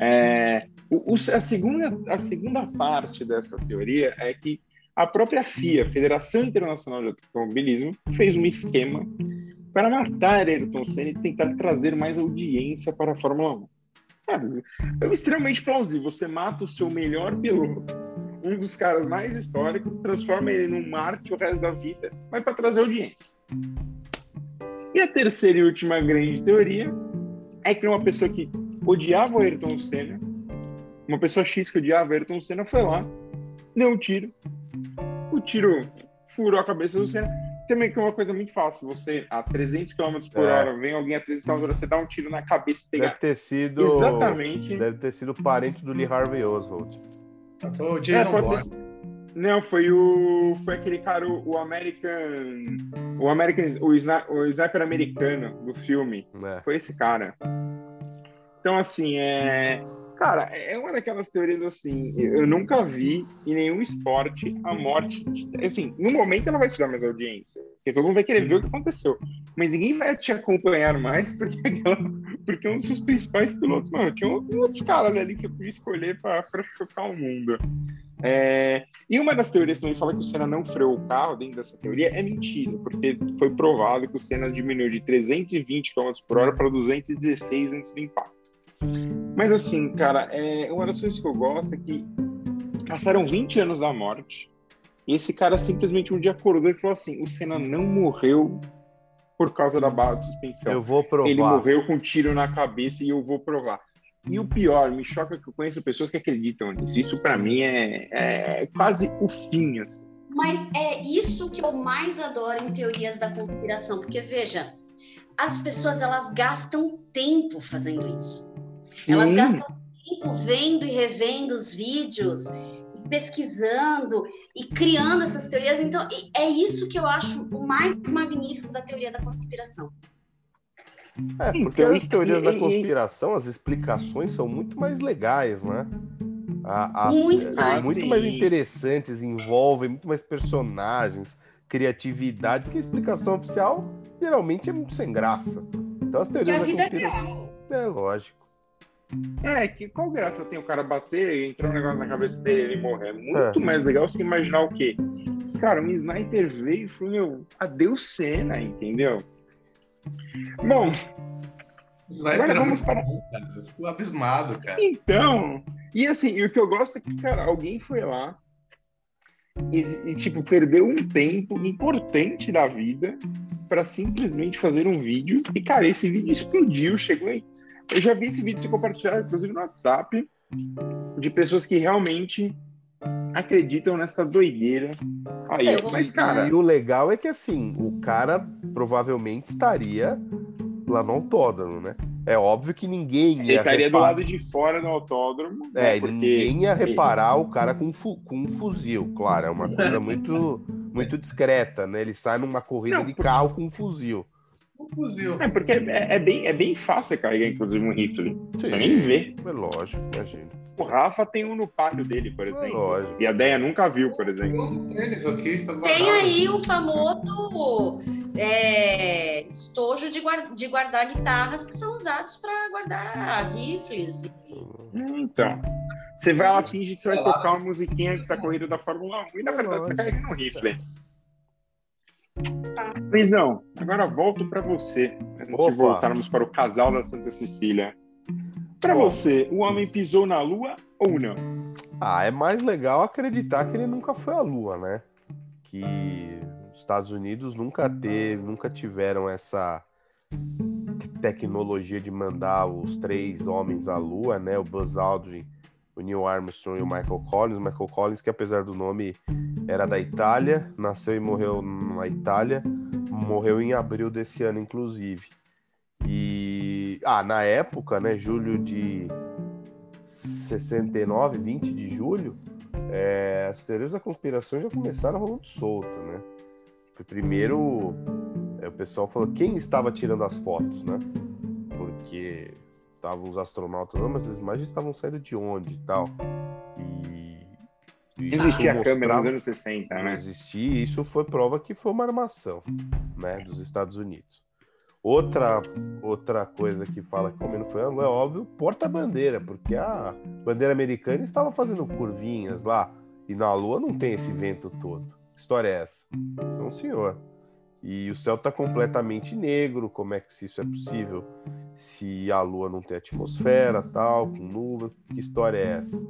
É, o, a, segunda, a segunda parte dessa teoria é que a própria FIA, Federação Internacional de Automobilismo, fez um esquema para matar Ayrton Senna e tentar trazer mais audiência para a Fórmula 1. É, é extremamente plausível. Você mata o seu melhor piloto, um dos caras mais históricos, transforma ele num Marte o resto da vida, mas para trazer audiência. E a terceira e última grande teoria é que uma pessoa que odiava o Ayrton Senna, uma pessoa X que odiava o Ayrton Senna, foi lá, deu um tiro, o tiro furou a cabeça do Senna. Também que é uma coisa muito fácil, você a 300 km por é. hora, vem alguém a 300 km por hora, você dá um tiro na cabeça e pegar. Deve ter sido. Exatamente. Deve ter sido parente do Lee Harvey Oswald. O Jason é, Bourne. Não, foi o. Foi aquele cara, o, o American. O American. O, sna, o sniper americano do filme. É. Foi esse cara. Então, assim, é. Cara, é uma daquelas teorias assim. Eu nunca vi em nenhum esporte a morte. Assim, no momento ela vai te dar mais audiência. Porque todo mundo vai querer ver o que aconteceu. Mas ninguém vai te acompanhar mais porque, <laughs> aquela, porque um dos seus principais pilotos. Mano, tinha outros caras ali que você podia escolher para chocar o mundo. É, e uma das teorias também fala que o Senna não freou o carro, dentro dessa teoria, é mentira, porque foi provado que o Senna diminuiu de 320 km por hora para 216 antes do impacto. Mas assim, cara, é, uma das coisas que eu gosto é que passaram 20 anos da morte e esse cara simplesmente um dia acordou e falou assim: o Senna não morreu por causa da barra de suspensão. Eu vou provar. Ele morreu com um tiro na cabeça e eu vou provar. E o pior, me choca que eu conheço pessoas que acreditam nisso. Isso para mim é, é, quase o fim. Assim. Mas é isso que eu mais adoro em teorias da conspiração, porque veja, as pessoas elas gastam tempo fazendo isso. Elas Sim. gastam tempo vendo e revendo os vídeos, pesquisando e criando essas teorias. Então, é isso que eu acho o mais magnífico da teoria da conspiração. É, porque então, as teorias e, da conspiração, as explicações são muito mais legais, né? A, a, muito é, mais, muito mais interessantes, envolvem muito mais personagens, criatividade, porque a explicação oficial geralmente é muito sem graça. Então as teorias da é conspiração. É, lógico. É, que qual graça tem o cara bater e entrar um negócio na cabeça dele e ele morrer? É muito é. mais legal você imaginar o quê? Cara, um sniper veio e falou, meu, adeus cena, entendeu? Bom, agora vamos para. Eu fico abismado, cara. Então, e assim, o que eu gosto é que, cara, alguém foi lá e, e tipo, perdeu um tempo importante da vida para simplesmente fazer um vídeo. E, cara, esse vídeo explodiu, chegou em. Eu já vi esse vídeo ser compartilhado, inclusive no WhatsApp, de pessoas que realmente acreditam nessa doideira aí. É, mas, cara. E o legal é que, assim, o cara provavelmente estaria lá no autódromo, né? É óbvio que ninguém ia. Ele estaria reparar... do lado de fora do autódromo. Né? É, porque... ninguém ia reparar o cara com, fu... com um fuzil, claro. É uma coisa muito, muito discreta, né? Ele sai numa corrida Não, de carro com um fuzil. Um fuzil. É, porque é, é, bem, é bem fácil carregar, inclusive, um rifle. Você nem vê. É lógico, imagina. O Rafa tem um no pátio dele, por exemplo. É e a Deia nunca viu, por exemplo. Tem aí o famoso é, estojo de, guarda, de guardar guitarras que são usados para guardar rifles. Então. Você vai lá, finge que você vai tocar uma musiquinha que está corrida da Fórmula 1 e na verdade você está carregando um rifle. Luizão, agora volto para você. Antes de voltarmos para o casal da Santa Cecília. Para você, o homem pisou na Lua ou não? Ah, é mais legal acreditar que ele nunca foi à Lua, né? Que os Estados Unidos nunca teve, nunca tiveram essa tecnologia de mandar os três homens à Lua, né? O Buzz Aldrin, o Neil Armstrong e o Michael Collins. O Michael Collins, que apesar do nome era da Itália, nasceu e morreu na Itália, morreu em abril desse ano, inclusive. E ah, na época, né, julho de 69, 20 de julho, é, as teorias da conspiração já começaram rolando solta, né? Primeiro, é, o pessoal falou quem estava tirando as fotos, né? Porque estavam os astronautas, não, mas as imagens estavam saindo de onde e tal. E, e existia a câmera nos anos 60, né? Existia, isso foi prova que foi uma armação, né, dos Estados Unidos. Outra, outra coisa que fala que como não foi ângulo é óbvio, porta-bandeira, porque a bandeira americana estava fazendo curvinhas lá, e na Lua não tem esse vento todo. Que história é essa? Não, senhor. E o céu está completamente negro, como é que isso é possível? Se a Lua não tem atmosfera, tal, com nuvem, que história é essa?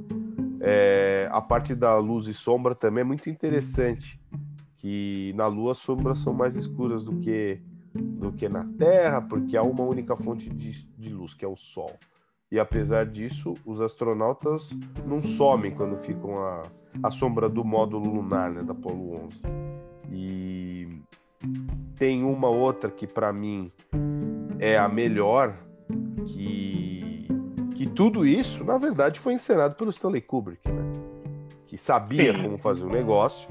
É, a parte da luz e sombra também é muito interessante, que na Lua as sombras são mais escuras do que do que na Terra, porque há uma única fonte de, de luz, que é o Sol. E apesar disso, os astronautas não somem quando ficam à, à sombra do módulo lunar, né, da Apollo 11. E tem uma outra que para mim é a melhor, que, que tudo isso, na verdade, foi encenado pelo Stanley Kubrick, né? Que sabia Sim. como fazer o um negócio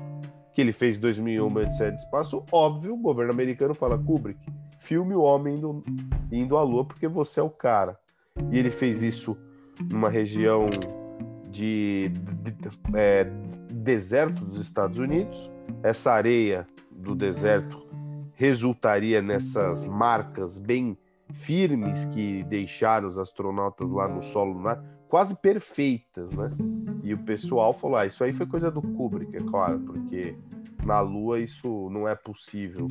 que ele fez 2001, Odisseia de Espaço, óbvio, o governo americano fala, Kubrick, filme o homem indo, indo à lua porque você é o cara. E ele fez isso numa região de, de, de é, deserto dos Estados Unidos. Essa areia do deserto resultaria nessas marcas bem firmes que deixaram os astronautas lá no solo lunar, quase perfeitas, né? E o pessoal falou: ah, isso aí foi coisa do Kubrick, é claro, porque na Lua isso não é possível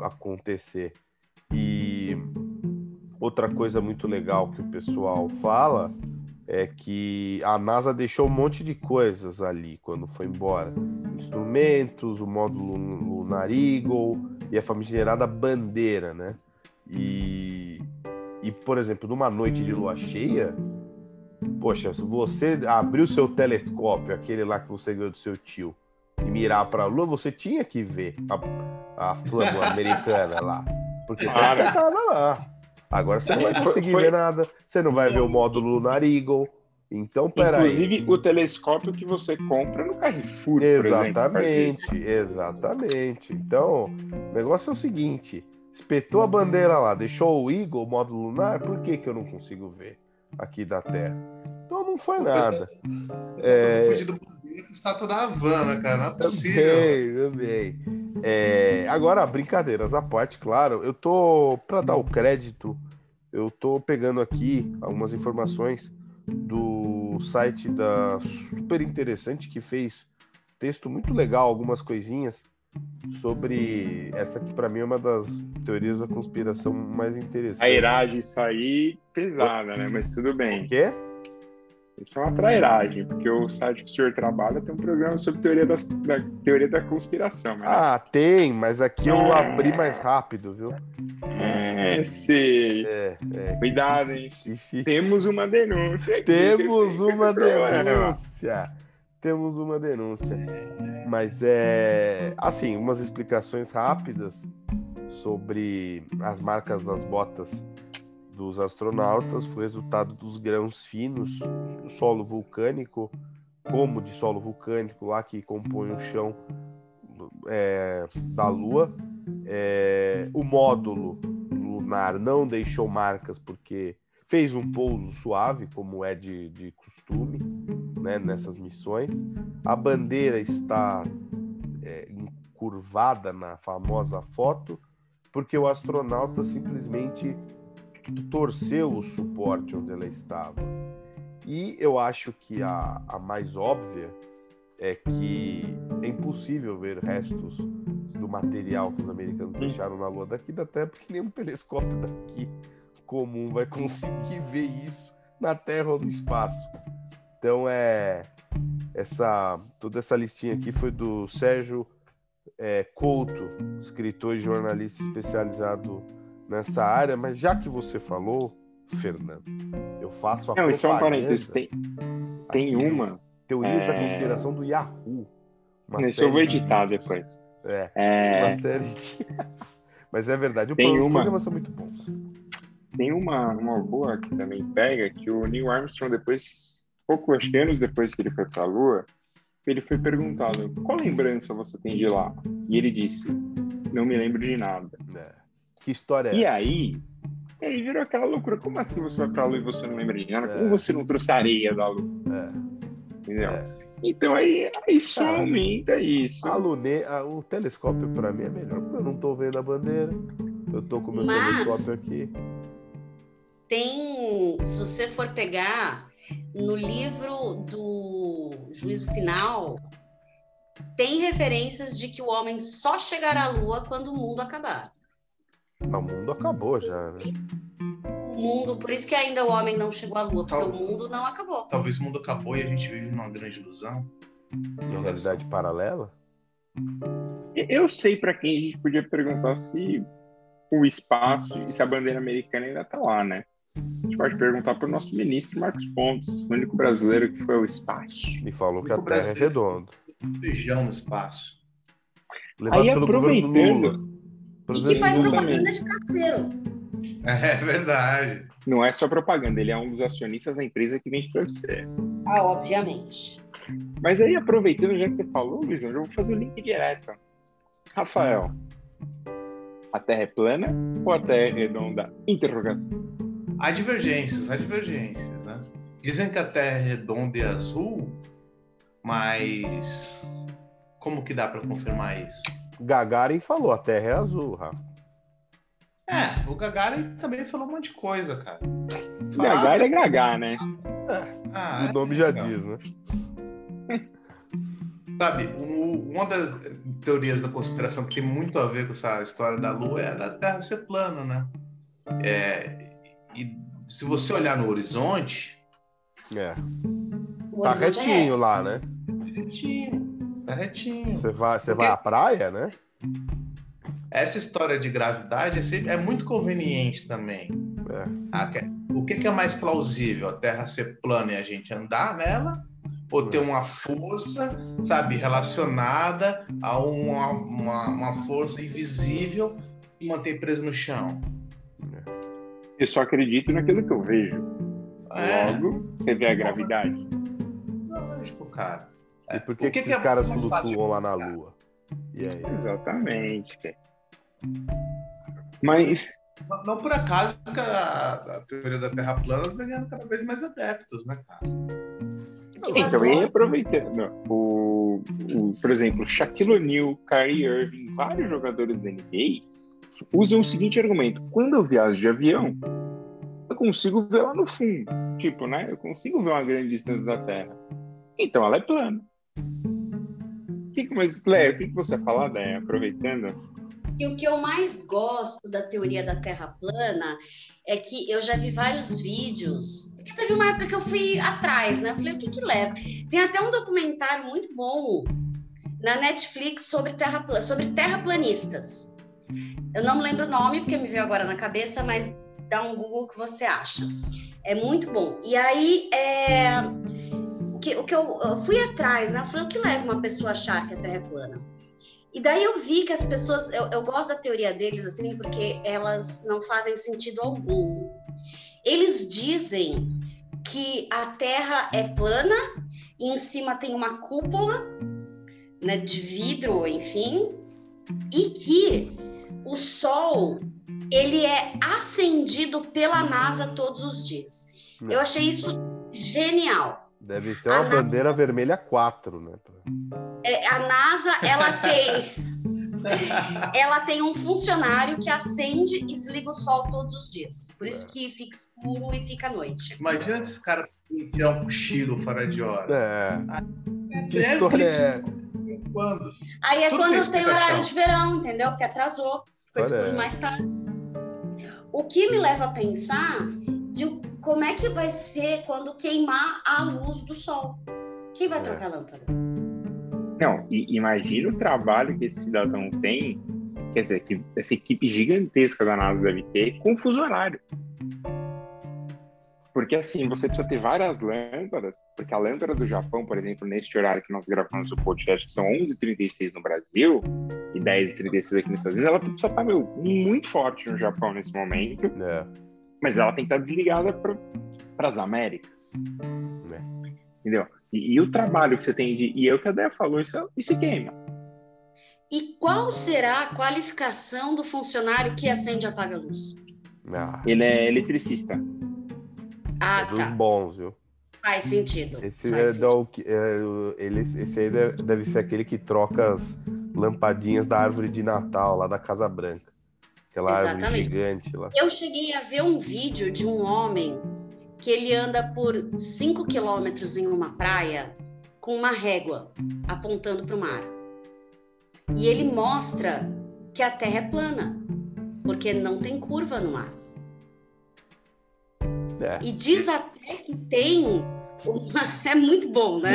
acontecer. E outra coisa muito legal que o pessoal fala é que a NASA deixou um monte de coisas ali quando foi embora. Instrumentos, o módulo Lunar Eagle e a famigerada bandeira, né? E, e, por exemplo, numa noite de lua cheia, poxa, se você abrir o seu telescópio, aquele lá que você ganhou do seu tio, e mirar para a lua, você tinha que ver a, a flâmula <laughs> americana lá. Porque tá espetada lá. Agora você não vai conseguir foi, ver nada, você não vai ver o módulo Lunar Eagle. Então, peraí. Inclusive, o telescópio que você compra no Carrefour, Exatamente, exemplo, exatamente. Então, o negócio é o seguinte: espetou a bandeira lá, deixou o Eagle, o módulo lunar, por que, que eu não consigo ver aqui da Terra? Então não foi nada. É... Fugido com estátua da Havana, cara, não é possível. Também, também. É... Agora, brincadeiras à parte, claro, eu tô, para dar o crédito, eu tô pegando aqui algumas informações do site da Super Interessante que fez texto muito legal, algumas coisinhas sobre essa que para mim é uma das teorias da conspiração mais interessantes. A iragem isso aí pesada, né? Mas tudo bem. O quê? Isso é uma trairagem, porque o site que o senhor trabalha tem um programa sobre teoria, das, da teoria da conspiração. Né? Ah, tem, mas aqui eu é... abri mais rápido, viu? É, sei. É, é. Cuidado, hein? Temos uma denúncia aqui. Temos uma denúncia. Temos uma denúncia. Mas é. Assim, umas explicações rápidas sobre as marcas das botas dos astronautas foi resultado dos grãos finos do solo vulcânico, como de solo vulcânico lá que compõe o chão é, da Lua. É, o módulo lunar não deixou marcas porque fez um pouso suave, como é de, de costume né, nessas missões. A bandeira está é, encurvada na famosa foto, porque o astronauta simplesmente torceu o suporte onde ela estava. E eu acho que a, a mais óbvia é que é impossível ver restos do material que os americanos deixaram na Lua daqui da Terra, porque nenhum telescópio <laughs> daqui comum vai conseguir <laughs> ver isso na Terra ou no espaço. Então é essa toda essa listinha aqui foi do Sérgio é, Couto, escritor e jornalista especializado nessa área, mas já que você falou, Fernando, eu faço a Não, isso é um parênteses. Tem, tem uma. Teorias é... da conspiração do Yahoo. Isso eu vou editar de... depois. É, é, uma série de. <laughs> mas é verdade, tem os uma... programas são muito bons. Tem uma, uma boa que também pega, que o Neil Armstrong, depois, pouco acho que anos depois que ele foi para a Lua, ele foi perguntado qual lembrança você tem de lá? E ele disse: Não me lembro de nada. É. Que história é E essa? aí, aí virou aquela loucura. Como assim você vai pra Lua e você não lembra de nada? É. Como você não trouxe areia da Lua? É. Entendeu? É. Então aí, aí só aumenta isso. A Lune, a, o telescópio para mim é melhor, porque eu não tô vendo a bandeira. Eu tô com o meu Mas, telescópio aqui. Tem, se você for pegar no livro do Juízo Final, tem referências de que o homem só chegará à Lua quando o mundo acabar. O mundo acabou já, né? O mundo, por isso que ainda o homem não chegou à lua, porque Tal... o mundo não acabou. Talvez o mundo acabou e a gente vive numa grande ilusão. Uma realidade paralela? Eu sei para quem a gente podia perguntar se o espaço e se a bandeira americana ainda tá lá, né? A gente pode perguntar para o nosso ministro Marcos Pontes, o único brasileiro que foi ao espaço. E falou que a Terra é redonda. Feijão no espaço. Levado Aí, aproveitando, e que faz propaganda de traseiro. É verdade. Não é só propaganda, ele é um dos acionistas da empresa que vende torcer. Ah, obviamente. Mas aí, aproveitando, já que você falou, Luiz, eu vou fazer o link direto. Rafael, a Terra é plana ou a Terra é redonda? Interrogação. Há divergências, há divergências, né? Dizem que a Terra é redonda e azul, mas como que dá para confirmar isso? Gagarin falou, a Terra é azul, Rafa. É, o Gagarin também falou um monte de coisa, cara. Gagarin é Gagá, né? Ah, o nome já diz, né? Sabe, uma das teorias da conspiração que tem muito a ver com essa história da Lua é a da Terra ser plana, né? É, e se você olhar no horizonte. É. Tá é retinho é. lá, né? Retinho. Tá retinho. Você vai, você Porque... vai à praia, né? Essa história de gravidade é, sempre, é muito conveniente também. É. O que, que, é mais plausível? A Terra ser plana e a gente andar nela? Ou ter uma força, sabe, relacionada a uma, uma, uma força invisível e manter preso no chão? Eu só acredito naquilo que eu vejo. É. Logo, você vê a gravidade. Lógico, cara. E por que, que, que esses é caras flutuam lá na Lua? E aí? Exatamente. Mas. Não, não por acaso que a, a, teoria da Terra plana está ganhando cada vez mais adeptos, né, cara? Então, e aproveitando, o, o, por exemplo, Shaquille O'Neal, Kyrie Irving, vários jogadores da NBA usam o seguinte argumento: quando eu viajo de avião, eu consigo ver lá no fundo. Tipo, né? Eu consigo ver uma grande distância da Terra. Então ela é plana. Que, mas, Claire, o que, que você fala, Déia, aproveitando? E o que eu mais gosto da teoria da Terra plana é que eu já vi vários vídeos. Porque teve uma época que eu fui atrás, né? Eu falei, o que que leva? Tem até um documentário muito bom na Netflix sobre terra sobre terraplanistas. Eu não me lembro o nome porque me veio agora na cabeça, mas dá um Google que você acha. É muito bom. E aí, é... o, que, o que eu, eu fui atrás, né? Eu falei, o que leva uma pessoa a achar que a Terra é plana? E daí eu vi que as pessoas, eu, eu gosto da teoria deles, assim, porque elas não fazem sentido algum. Eles dizem que a Terra é plana e em cima tem uma cúpula, né, de vidro, enfim, e que o Sol ele é acendido pela NASA todos os dias. Eu achei isso genial. Deve ser uma a bandeira NASA... vermelha 4, né? É, a NASA, ela tem ela tem um funcionário que acende e desliga o sol todos os dias. Por isso é. que fica escuro e fica à noite. Imagina esses caras que é um cochilo fora de hora. É. Ah, é que história é? Quando? Aí é Tudo quando tem horário de verão, entendeu? Porque atrasou, ficou escuro mais tarde. O que me leva a pensar de como é que vai ser quando queimar a luz do sol. Quem vai é. trocar a lâmpada? Não, e imagina o trabalho que esse cidadão tem, quer dizer, que essa equipe gigantesca da NASA deve ter com fuso horário. Porque assim, você precisa ter várias lâmpadas, porque a lâmpada do Japão, por exemplo, neste horário que nós gravamos o podcast, que são 11h36 no Brasil e 10h36 aqui nos Estados Unidos, ela precisa estar meu, muito forte no Japão nesse momento. É. Mas ela tem que estar desligada para as Américas. É. Entendeu? E, e, o trabalho que você tem de. E é o que a Dea falou, isso, isso queima. E qual será a qualificação do funcionário que acende e apaga a luz? Ah. Ele é eletricista. Ah, é dos tá. bons, viu? Faz sentido. Esse, Faz é sentido. Do, é, ele, esse aí deve, deve ser aquele que troca as lampadinhas da árvore de Natal, lá da Casa Branca. Aquela Exatamente. árvore gigante lá. Eu cheguei a ver um vídeo de um homem que ele anda por 5 quilômetros em uma praia com uma régua apontando para o mar. E ele mostra que a Terra é plana, porque não tem curva no mar. É. E diz até que tem uma... <laughs> É muito bom, né?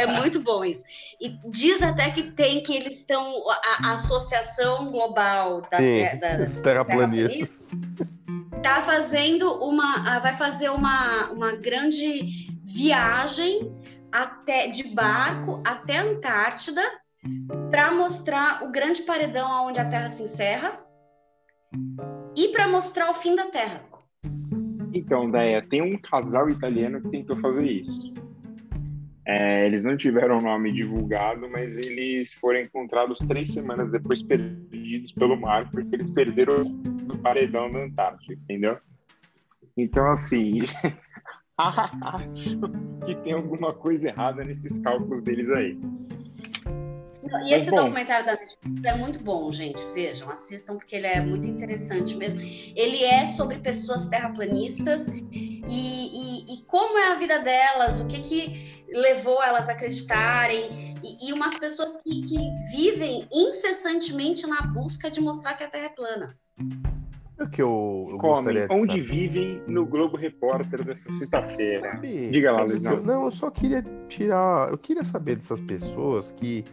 É muito bom isso. E diz até que tem que eles estão. A, a Associação Global da, Sim, da, da terraplanistas tá fazendo uma, vai fazer uma, uma grande viagem até de barco até a Antártida para mostrar o grande paredão onde a Terra se encerra e para mostrar o fim da Terra. Então, Deia, tem um casal italiano que tentou fazer isso. É, eles não tiveram o nome divulgado, mas eles foram encontrados três semanas depois perdidos pelo mar, porque eles perderam do paredão da Antártica, entendeu? Então, assim, <laughs> acho que tem alguma coisa errada nesses cálculos deles aí. E esse Mas, documentário da Netflix é muito bom, gente. Vejam, assistam, porque ele é muito interessante mesmo. Ele é sobre pessoas terraplanistas e, e, e como é a vida delas, o que, que levou elas a acreditarem, e, e umas pessoas que, que vivem incessantemente na busca de mostrar que a Terra é plana. O que eu, eu comem, onde saber. vivem no Globo Repórter dessa sexta-feira. Diga lá, Luizão. Não, eu só queria tirar. Eu queria saber dessas pessoas que.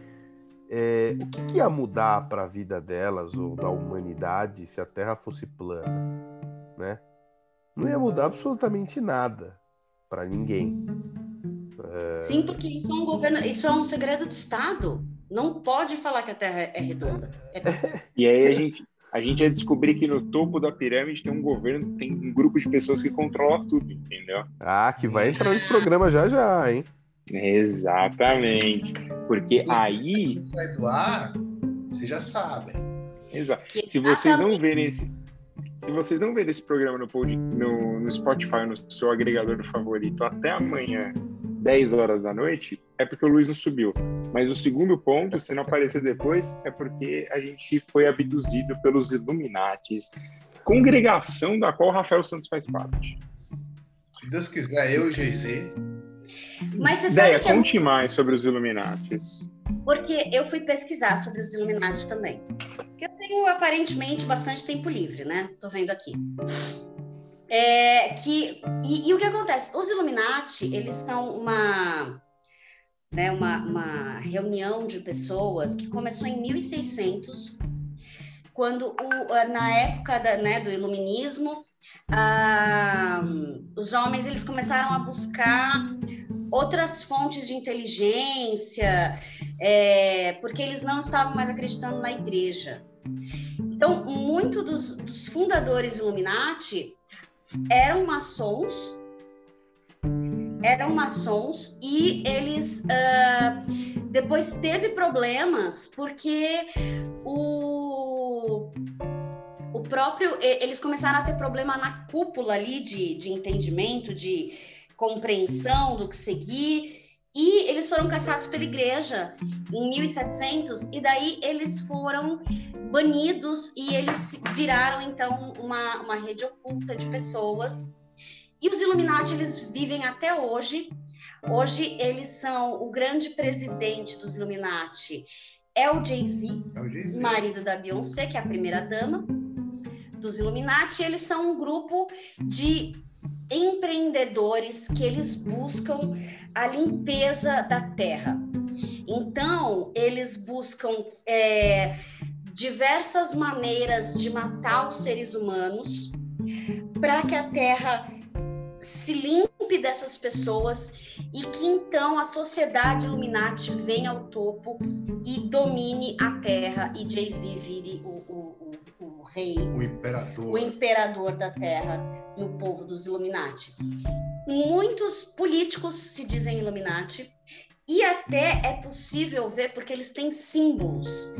É, o que, que ia mudar para a vida delas ou da humanidade se a Terra fosse plana, né? Não ia mudar absolutamente nada para ninguém. Sim, porque isso é um governo, isso é um segredo de Estado. Não pode falar que a Terra é redonda. É- <laughs> E aí a gente, a gente ia descobrir que no topo da pirâmide tem um governo, tem um grupo de pessoas que controla tudo, entendeu? Ah, que vai entrar nesse programa já já, hein? Exatamente. Porque aí. Sai do ar, vocês já sabem. Exa- que Se vocês não verem esse. Se vocês não verem esse programa no, pod- no, no Spotify, no seu agregador favorito, até amanhã, 10 horas da noite, é porque o Luiz não subiu. Mas o segundo ponto, se não aparecer depois, é porque a gente foi abduzido pelos Illuminatis, congregação da qual o Rafael Santos faz parte. Se Deus quiser, eu e o Jay-Z. Mas você sabe Ideia, que é conte mais sobre os Illuminatis. Porque eu fui pesquisar sobre os Illuminati também. Eu tenho aparentemente bastante tempo livre, né? Tô vendo aqui. É, que, e, e o que acontece? Os Illuminati, eles são uma, né, uma, uma reunião de pessoas que começou em 1600, quando, o, na época da, né, do iluminismo, ah, os homens eles começaram a buscar outras fontes de inteligência, é, porque eles não estavam mais acreditando na igreja. Então, muito dos, dos fundadores Illuminati eram maçons, eram maçons e eles ah, depois teve problemas porque o o próprio eles começaram a ter problema na cúpula ali de, de entendimento, de compreensão do que seguir e eles foram caçados pela igreja em 1700 e daí eles foram banidos e eles viraram então uma, uma rede oculta de pessoas. E os Illuminati eles vivem até hoje. Hoje eles são o grande presidente dos Illuminati é o Jay-Z, É o Jay-Z. marido da Beyoncé, que é a primeira dama dos Illuminati. Eles são um grupo de empreendedores que eles buscam a limpeza da terra. Então, eles buscam é, diversas maneiras de matar os seres humanos para que a terra se limpe dessas pessoas e que então a sociedade Illuminati venha ao topo e domine a terra e Jay-Z vire o, o, o, o rei O imperador. o imperador da Terra no povo dos Illuminati. Muitos políticos se dizem Illuminati e até é possível ver porque eles têm símbolos.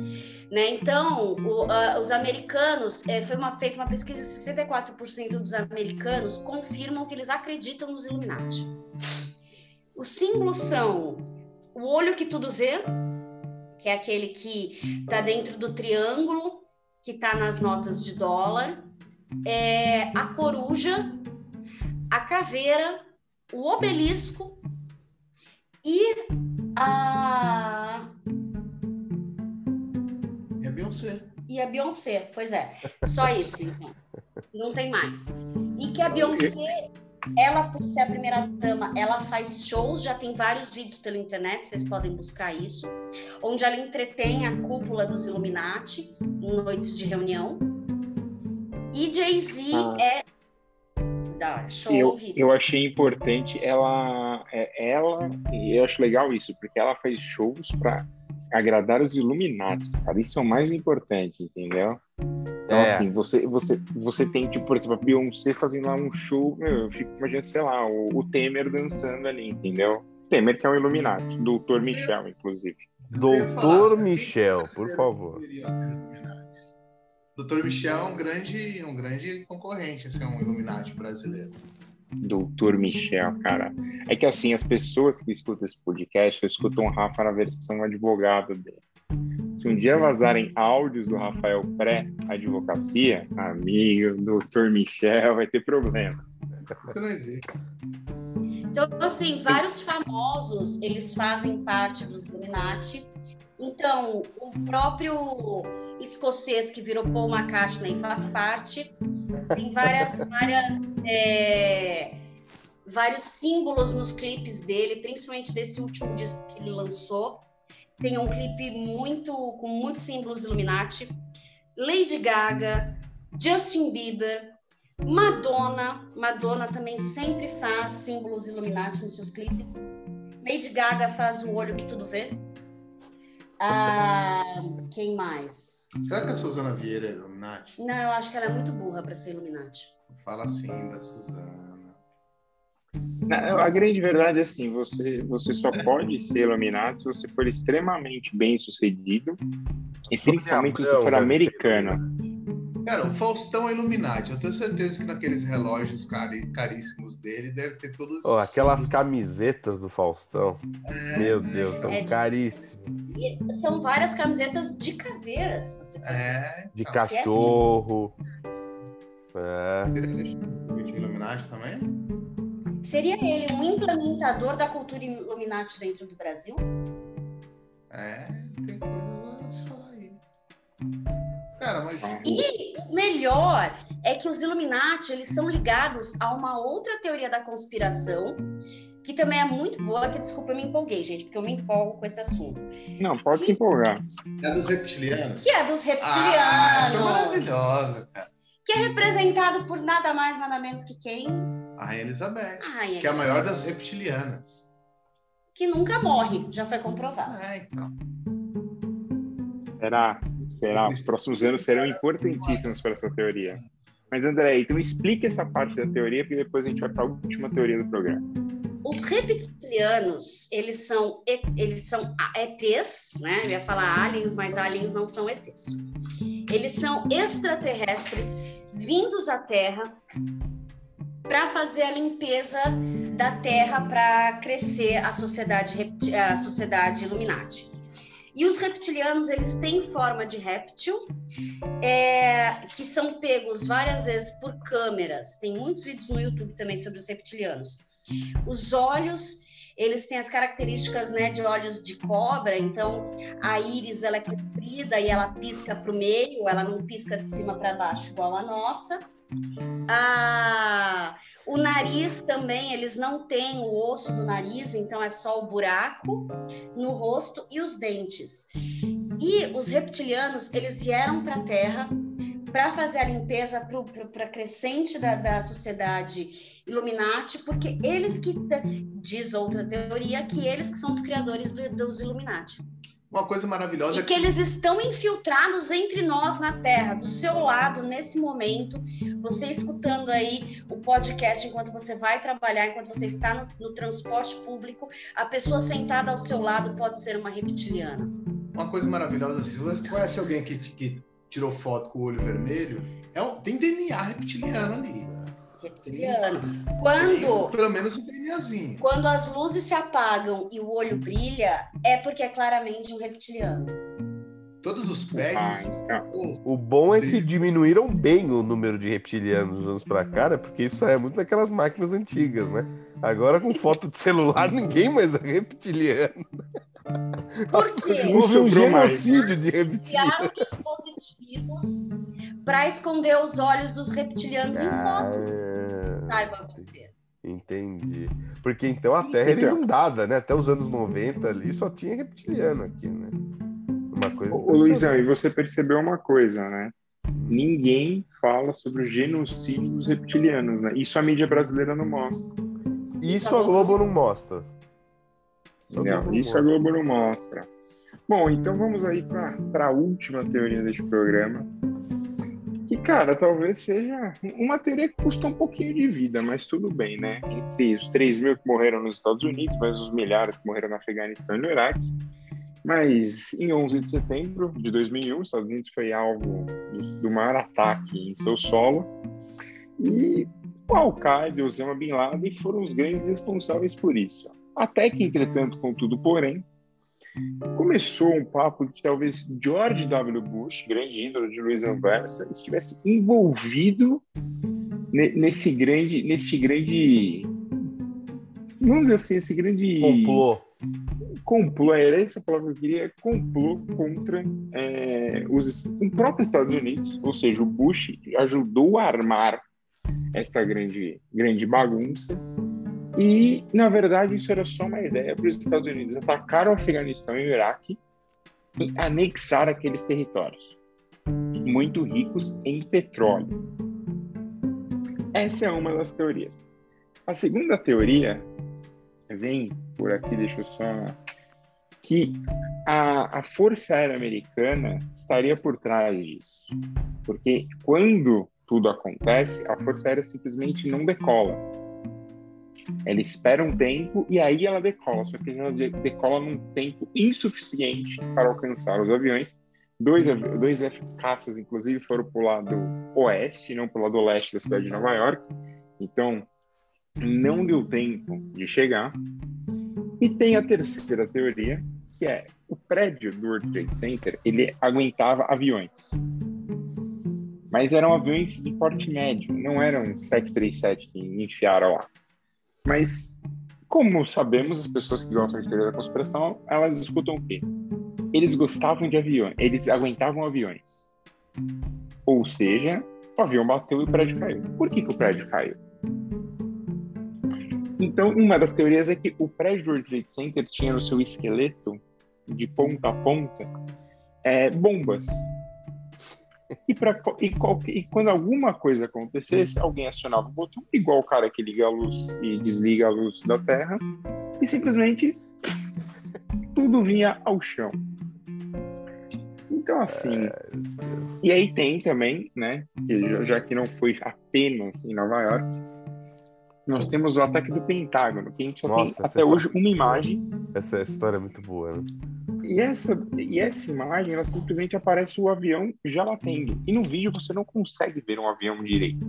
Né? Então, o, ah, os americanos, eh, foi uma, feita uma pesquisa, 64% dos americanos confirmam que eles acreditam nos Illuminati. Os símbolos são o olho que tudo vê, que é aquele que está dentro do triângulo, que está nas notas de dólar, é, a coruja, a caveira, o obelisco e a E a Beyoncé. e a Beyoncé. Pois é, só isso então. Não tem mais. E que a Beyoncé, ela por ser a primeira dama, ela faz shows, já tem vários vídeos pela internet, vocês podem buscar isso, onde ela entretém a cúpula dos Illuminati em noites de reunião. E Jay-Z Ah. é dá show Eu, eu achei importante ela, é, ela, e eu acho legal isso, porque ela faz shows para agradar os Illuminati, cara. Isso é o mais importante, entendeu? Então, É. assim, você, você, você tem, tipo, por exemplo, a Beyoncé fazendo lá um show, meu, eu fico imaginando, sei lá, o, o Temer dançando ali, entendeu? Temer que é um Illuminati, doutor Michel, inclusive. Falar, Doutor quem Michel, por favor. Doutor Michel é um grande, um grande concorrente, assim, um Illuminati brasileiro. Doutor Michel, cara. É que assim, as pessoas que escutam esse podcast só escutam o Rafa na versão advogado dele. Se um dia vazarem áudios do Rafael pré-advocacia, amigo, doutor Michel vai ter problemas. Isso não existe. Então, assim, vários famosos, eles fazem parte dos Illuminati. Então, o próprio escocês que virou Paul McCartney faz parte. Tem <laughs> várias, várias, é, vários símbolos nos clipes dele, principalmente desse último disco que ele lançou. Tem um clipe muito com muitos símbolos Illuminati. Lady Gaga, Justin Bieber, Madonna. Madonna também sempre faz símbolos Illuminati nos seus clipes. Lady Gaga faz o olho que tudo vê. Ah, quem mais? Será que a Suzana Vieira é Illuminati? Não, eu acho que ela é muito burra para ser Illuminati. Fala assim da Suzana. A grande verdade é assim, você, você só pode ser Illuminati se você for extremamente bem sucedido e principalmente se você for americano. Cara, o Faustão é Illuminati. Eu tenho certeza que naqueles relógios cari caríssimos dele deve ter todos. Oh, aquelas camisetas do Faustão. É, Meu Deus, são é, caríssimas. São várias camisetas de caveiras. Você é, de então. cachorro. É. Seria Illuminati também? Seria ele um implementador da cultura Illuminati dentro do Brasil? É, tem coisas a se falar aí. Cara, mas. E o melhor é que os Illuminati eles são ligados a uma outra teoria da conspiração que também é muito boa, que desculpa, eu me empolguei, gente, porque eu me empolgo com esse assunto. Não, pode que... se empolgar. É dos reptilianos. Que é dos reptilianos. Ah, é maravilhosa, cara. Que é representado por nada mais, nada menos que quem? A Rainha Elizabeth. A Rainha que é a maior das reptilianas. Que nunca morre, já foi comprovado. É, então. Será? Será? Os próximos anos serão importantíssimos para essa teoria. Mas, André, então explique essa parte da teoria, porque depois a gente vai para a última teoria do programa. Os reptilianos, eles são, eles são ETs, né? Eu ia falar aliens, mas aliens não são ETs. Eles são extraterrestres vindos à Terra para fazer a limpeza da Terra para crescer a sociedade, a sociedade Illuminati. E os reptilianos, eles têm forma de réptil, é, que são pegos várias vezes por câmeras. Tem muitos vídeos no YouTube também sobre os reptilianos. Os olhos, eles têm as características né, de olhos de cobra, então a íris ela é comprida e ela pisca para o meio, ela não pisca de cima para baixo igual a nossa. Ah, o nariz também, eles não têm o osso do nariz, então é só o buraco no rosto e os dentes. E os reptilianos, eles vieram para a Terra para fazer a limpeza para a crescente da, da sociedade Illuminati, porque eles que, diz outra teoria, que eles que são os criadores do, dos Illuminati. Uma coisa maravilhosa e é que, que eles estão infiltrados entre nós na Terra, do seu lado, nesse momento. Você escutando aí o podcast enquanto você vai trabalhar, enquanto você está no, no transporte público, a pessoa sentada ao seu lado pode ser uma reptiliana. Uma coisa maravilhosa, se você conhece alguém que, que tirou foto com o olho vermelho, é um, tem DNA reptiliano ali reptiliano. Quando. Pelo menos um brilhazinho. Quando as luzes se apagam e o olho brilha, é porque é claramente um reptiliano. Todos os pés. Ah, então. o bom é que diminuíram bem o número de reptilianos dos anos pra cá, né? Porque isso é muito daquelas máquinas antigas, né? Agora com foto de celular, <laughs> ninguém mais é reptiliano. Por quê? Houve um genocídio de reptilianos. Criaram dispositivos para esconder os olhos dos reptilianos ah, em foto. Saiba você. Entendi. Porque então a Terra era então. inundada, né? Até os anos 90 ali só tinha reptiliano aqui, né? Uma coisa. Ô, Luizão, e você percebeu uma coisa, né? Ninguém fala sobre o genocídio dos reptilianos, né? Isso a mídia brasileira não mostra. Isso a Globo não mostra. Não, isso a Globo não mostra. Bom, então vamos aí para a última teoria deste programa, que, cara, talvez seja uma teoria que custa um pouquinho de vida, mas tudo bem, né? Entre os 3 mil que morreram nos Estados Unidos, mais os milhares que morreram no Afeganistão e no Iraque. Mas em 11 de setembro de 2001, os Estados Unidos foi alvo do, do maior ataque em seu solo. E o Al-Qaeda e Osama Bin Laden foram os grandes responsáveis por isso. Até que, entretanto, contudo, porém, começou um papo que talvez George W. Bush, grande ídolo de Luiz Anversa, estivesse envolvido nesse grande, nesse grande, vamos dizer assim, esse grande complô. complô, era essa palavra que eu queria, complô contra é, os, o próprio Estados Unidos, ou seja, o Bush ajudou a armar esta grande, grande bagunça. E, na verdade, isso era só uma ideia para os Estados Unidos atacar o Afeganistão e o Iraque e anexar aqueles territórios muito ricos em petróleo. Essa é uma das teorias. A segunda teoria vem por aqui, deixa eu só. que a, a Força Aérea Americana estaria por trás disso. Porque quando tudo acontece, a Força Aérea simplesmente não decola. Ela espera um tempo e aí ela decola, só que ela decola num tempo insuficiente para alcançar os aviões. Dois, dois F-caças, inclusive, foram para o lado oeste, não para o lado leste da cidade de Nova York. Então, não deu tempo de chegar. E tem a terceira teoria, que é o prédio do World Trade Center, ele aguentava aviões. Mas eram aviões de porte médio, não eram 737 que enfiaram lá. Mas, como sabemos, as pessoas que gostam de teoria da conspiração, elas escutam o quê? Eles gostavam de aviões, eles aguentavam aviões. Ou seja, o avião bateu e o prédio caiu. Por que, que o prédio caiu? Então, uma das teorias é que o prédio do World Trade Center tinha no seu esqueleto, de ponta a ponta, é, bombas. E, pra, e, e, quando alguma coisa acontecesse, alguém acionava o botão, igual o cara que liga a luz e desliga a luz da Terra, e simplesmente tudo vinha ao chão. Então, assim. É... E aí tem também, né, já, já que não foi apenas em Nova York, nós temos o ataque do Pentágono, que a gente só Nossa, tem até hoje uma imagem. Essa história é muito boa, né? E essa, e essa imagem, ela simplesmente aparece o avião já latendo. E no vídeo você não consegue ver um avião direito.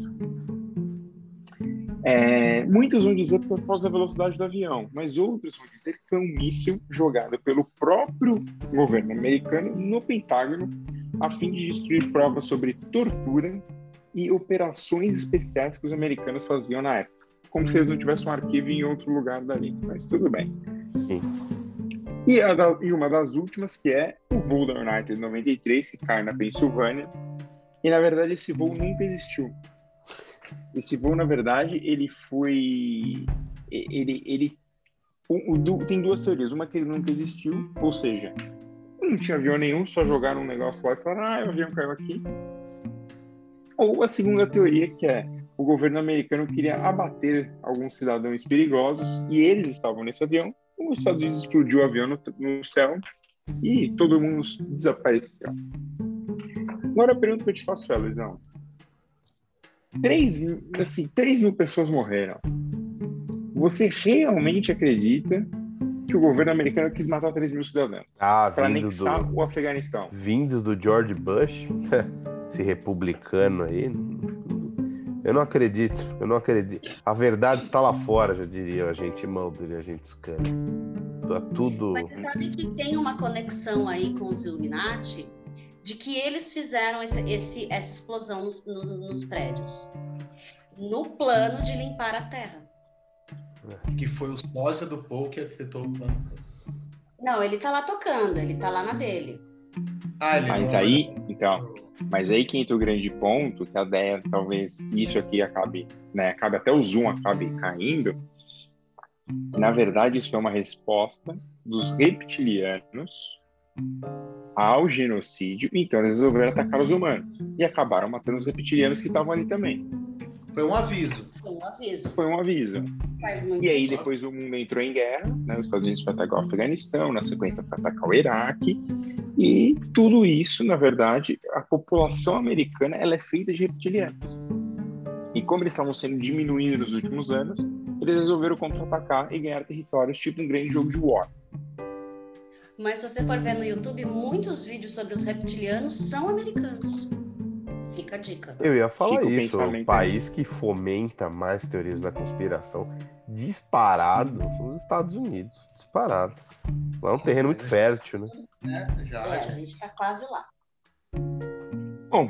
É, muitos vão dizer por causa da velocidade do avião, mas outros vão dizer que foi um míssil jogado pelo próprio governo americano no Pentágono a fim de destruir provas sobre tortura e operações especiais que os americanos faziam na época como se eles não tivessem um arquivo em outro lugar dali, mas tudo bem. Sim. E, da, e, uma das últimas, que é o voo da United 93, que cai na Pensilvânia. E, na verdade, esse voo nunca existiu. Esse voo, na verdade, ele foi... Ele, ele tem duas teorias. Uma que ele nunca existiu, ou seja, não tinha avião nenhum, só jogaram um negócio lá e falaram, ah, o avião caiu aqui. Ou a segunda teoria, que é o governo americano queria abater alguns cidadãos perigosos e eles estavam nesse avião. Os Estados Unidos explodiu o avião no, no céu e todo mundo desapareceu. Agora a pergunta que eu te faço é, Luizão. 3 mil, assim, 3 mil pessoas morreram. Você realmente acredita que o governo americano quis matar 3 mil cidadãos ah, para anexar do, o Afeganistão? Vindo do George Bush, <laughs> esse republicano aí, eu não acredito, eu não acredito. A verdade está lá fora, já diria a gente Mulder a gente Scanner. Tá tudo. Mas sabe que tem uma conexão aí com os Illuminati de que eles fizeram esse, esse essa explosão nos, no, nos prédios no plano de limpar a terra. Que foi o sósia do Paul que afetou o plano. Não, ele tá lá tocando, ele tá lá na dele. Ah, Mas não... aí, então, mas aí que entra o grande ponto, que a ideia talvez isso aqui acabe, né, acabe até o zoom acabe caindo. Na verdade, isso é uma resposta dos reptilianos ao genocídio, então eles resolveram atacar os humanos e acabaram matando os reptilianos que estavam ali também. Foi um aviso. Foi um aviso. Foi um aviso. e aí depois o mundo entrou em guerra, né? Os Estados Unidos foi atacar o Afeganistão, na sequência foi atacar o Iraque, e tudo isso, na verdade, a população americana ela é feita de reptilianos. E como eles estavam sendo diminuídos nos últimos anos, eles resolveram contra-atacar e ganhar territórios, tipo um grande jogo de war. Mas se você for ver no YouTube, muitos vídeos sobre os reptilianos são americanos. Fica a dica. Eu ia falar Fica isso. O país que fomenta mais teorias da conspiração disparado são os Estados Unidos. Disparado. Lá é um terreno muito fértil, né? É, já. É, a gente está quase lá. Bom,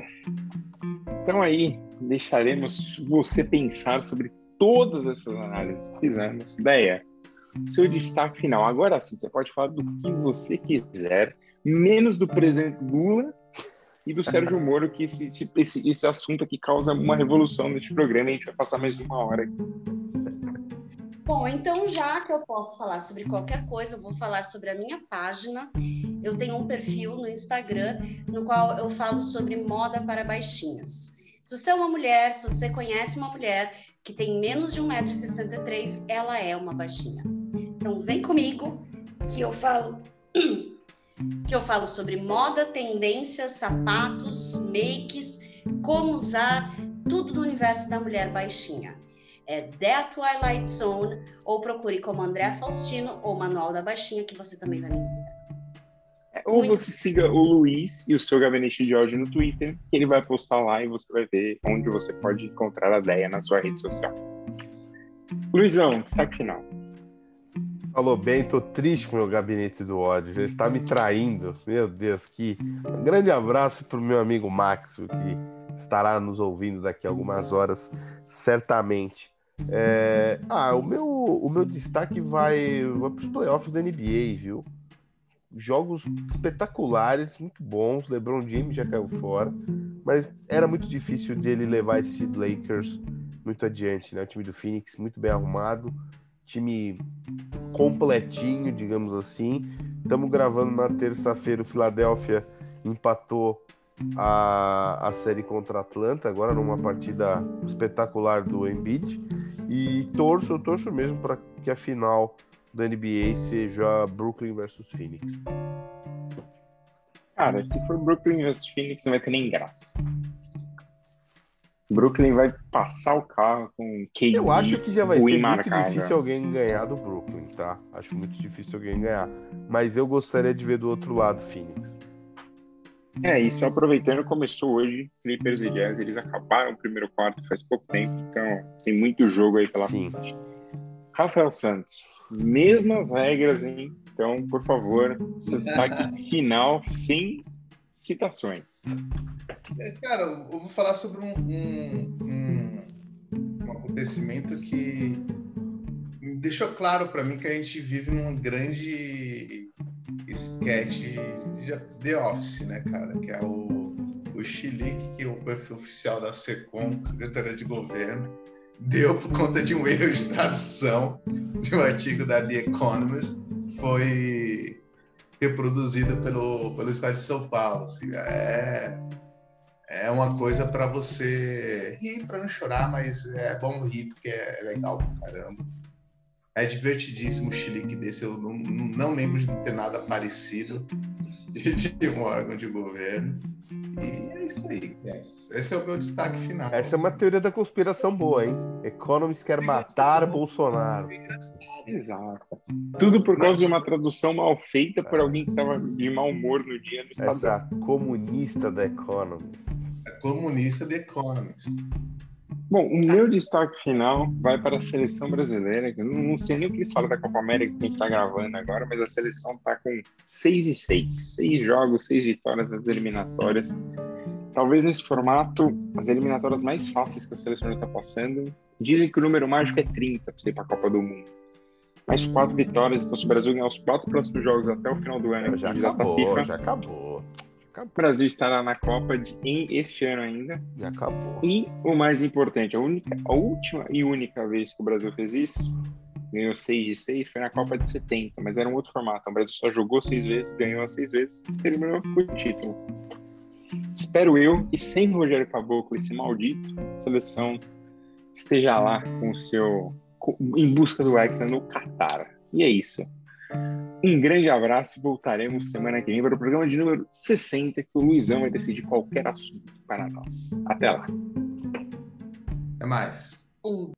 então aí deixaremos você pensar sobre todas essas análises que fizemos. Ideia. seu destaque final. Agora sim, você pode falar do que você quiser, menos do presidente Lula e do Sérgio Moro, que esse, esse, esse assunto aqui causa uma revolução neste programa e a gente vai passar mais uma hora aqui. Bom, então já que eu posso falar sobre qualquer coisa, eu vou falar sobre a minha página. Eu tenho um perfil no Instagram no qual eu falo sobre moda para baixinhos. Se você é uma mulher, se você conhece uma mulher que tem menos de 1,63m, ela é uma baixinha. Então vem comigo que eu falo <clears throat> que eu falo sobre moda, tendências, sapatos, makes, como usar tudo do universo da mulher baixinha. É The Twilight Zone, ou procure como André Faustino ou Manual da Baixinha, que você também vai me encontrar. É, ou Muito você siga o Luiz e o seu gabinete de ódio no Twitter, que ele vai postar lá e você vai ver onde você pode encontrar a ideia na sua rede social. Luizão, destaque final. Falou bem, tô triste com o meu gabinete do ódio, já está me traindo. Meu Deus, que um grande abraço para o meu amigo Max, que estará nos ouvindo daqui a algumas horas, certamente. É... Ah, o meu, o meu destaque vai, vai para os playoffs da NBA, viu? Jogos espetaculares, muito bons. LeBron James já caiu fora, mas era muito difícil dele levar esse Lakers muito adiante, né? O time do Phoenix muito bem arrumado time completinho, digamos assim. Estamos gravando na terça-feira. O Philadelphia empatou a, a série contra a Atlanta, agora numa partida espetacular do Embiid. E torço, torço mesmo para que a final da NBA seja Brooklyn versus Phoenix. Cara, se for Brooklyn versus Phoenix, não vai ter nem graça. Brooklyn vai passar o carro com KD. Eu acho que já vai ser muito difícil alguém ganhar do Brooklyn, tá? Acho muito difícil alguém ganhar. Mas eu gostaria de ver do outro lado Phoenix. É, isso aproveitando, começou hoje Clippers e Jazz, eles acabaram o primeiro quarto faz pouco tempo, então tem muito jogo aí pela Sim. frente. Rafael Santos, mesmas regras, hein? Então, por favor, seu destaque <laughs> final sem citações. Cara, eu vou falar sobre um, um, um, um acontecimento que deixou claro para mim que a gente vive num grande sketch de The Office, né, cara? Que é o, o que é o perfil oficial da SECOM, Secretaria de Governo, deu por conta de um erro de tradução de um artigo da The Economist. Foi reproduzida pelo, pelo Estado de São Paulo. Assim, é, é uma coisa para você rir, para não chorar, mas é bom rir porque é legal pra caramba. É divertidíssimo o chilique desse. Eu não, não lembro de ter nada parecido <laughs> de, de um órgão de governo. E é isso aí. Esse é o meu destaque final. Essa é uma teoria da conspiração boa, hein? Economist quer matar Bolsonaro. Exato. Tudo por causa de uma tradução mal feita por alguém que estava de mau humor no dia no Estado. Essa comunista da Economist. A comunista da Economist. Bom, o meu destaque final vai para a seleção brasileira. Eu não, sei nem o que eles falam da Copa América que a gente está gravando agora, mas a seleção está com 6 e 6. 6 jogos, 6 vitórias nas eliminatórias. Talvez nesse formato, as eliminatórias mais fáceis que a seleção está passando. Dizem que o número mágico é 30 para você ir para a Copa do Mundo. Mais quatro vitórias, então se o Brasil ganhar os quatro próximos jogos até o final do ano, já acabou, FIFA, já acabou. O Brasil estará na Copa de, em este ano ainda. Já acabou. E o mais importante, a, única, a última e única vez que o Brasil fez isso, ganhou 6 de 6, foi na Copa de 70, mas era um outro formato. O Brasil só jogou seis vezes, ganhou as seis vezes, terminou com o título. Espero eu que sem Rogério Caboclo, esse maldito, a seleção esteja lá com o seu em busca do Hexa no Qatar. E é isso. Um grande abraço e voltaremos semana que vem para o programa de número 60, que o Luizão vai decidir qualquer assunto para nós. Até lá. Até mais. Um.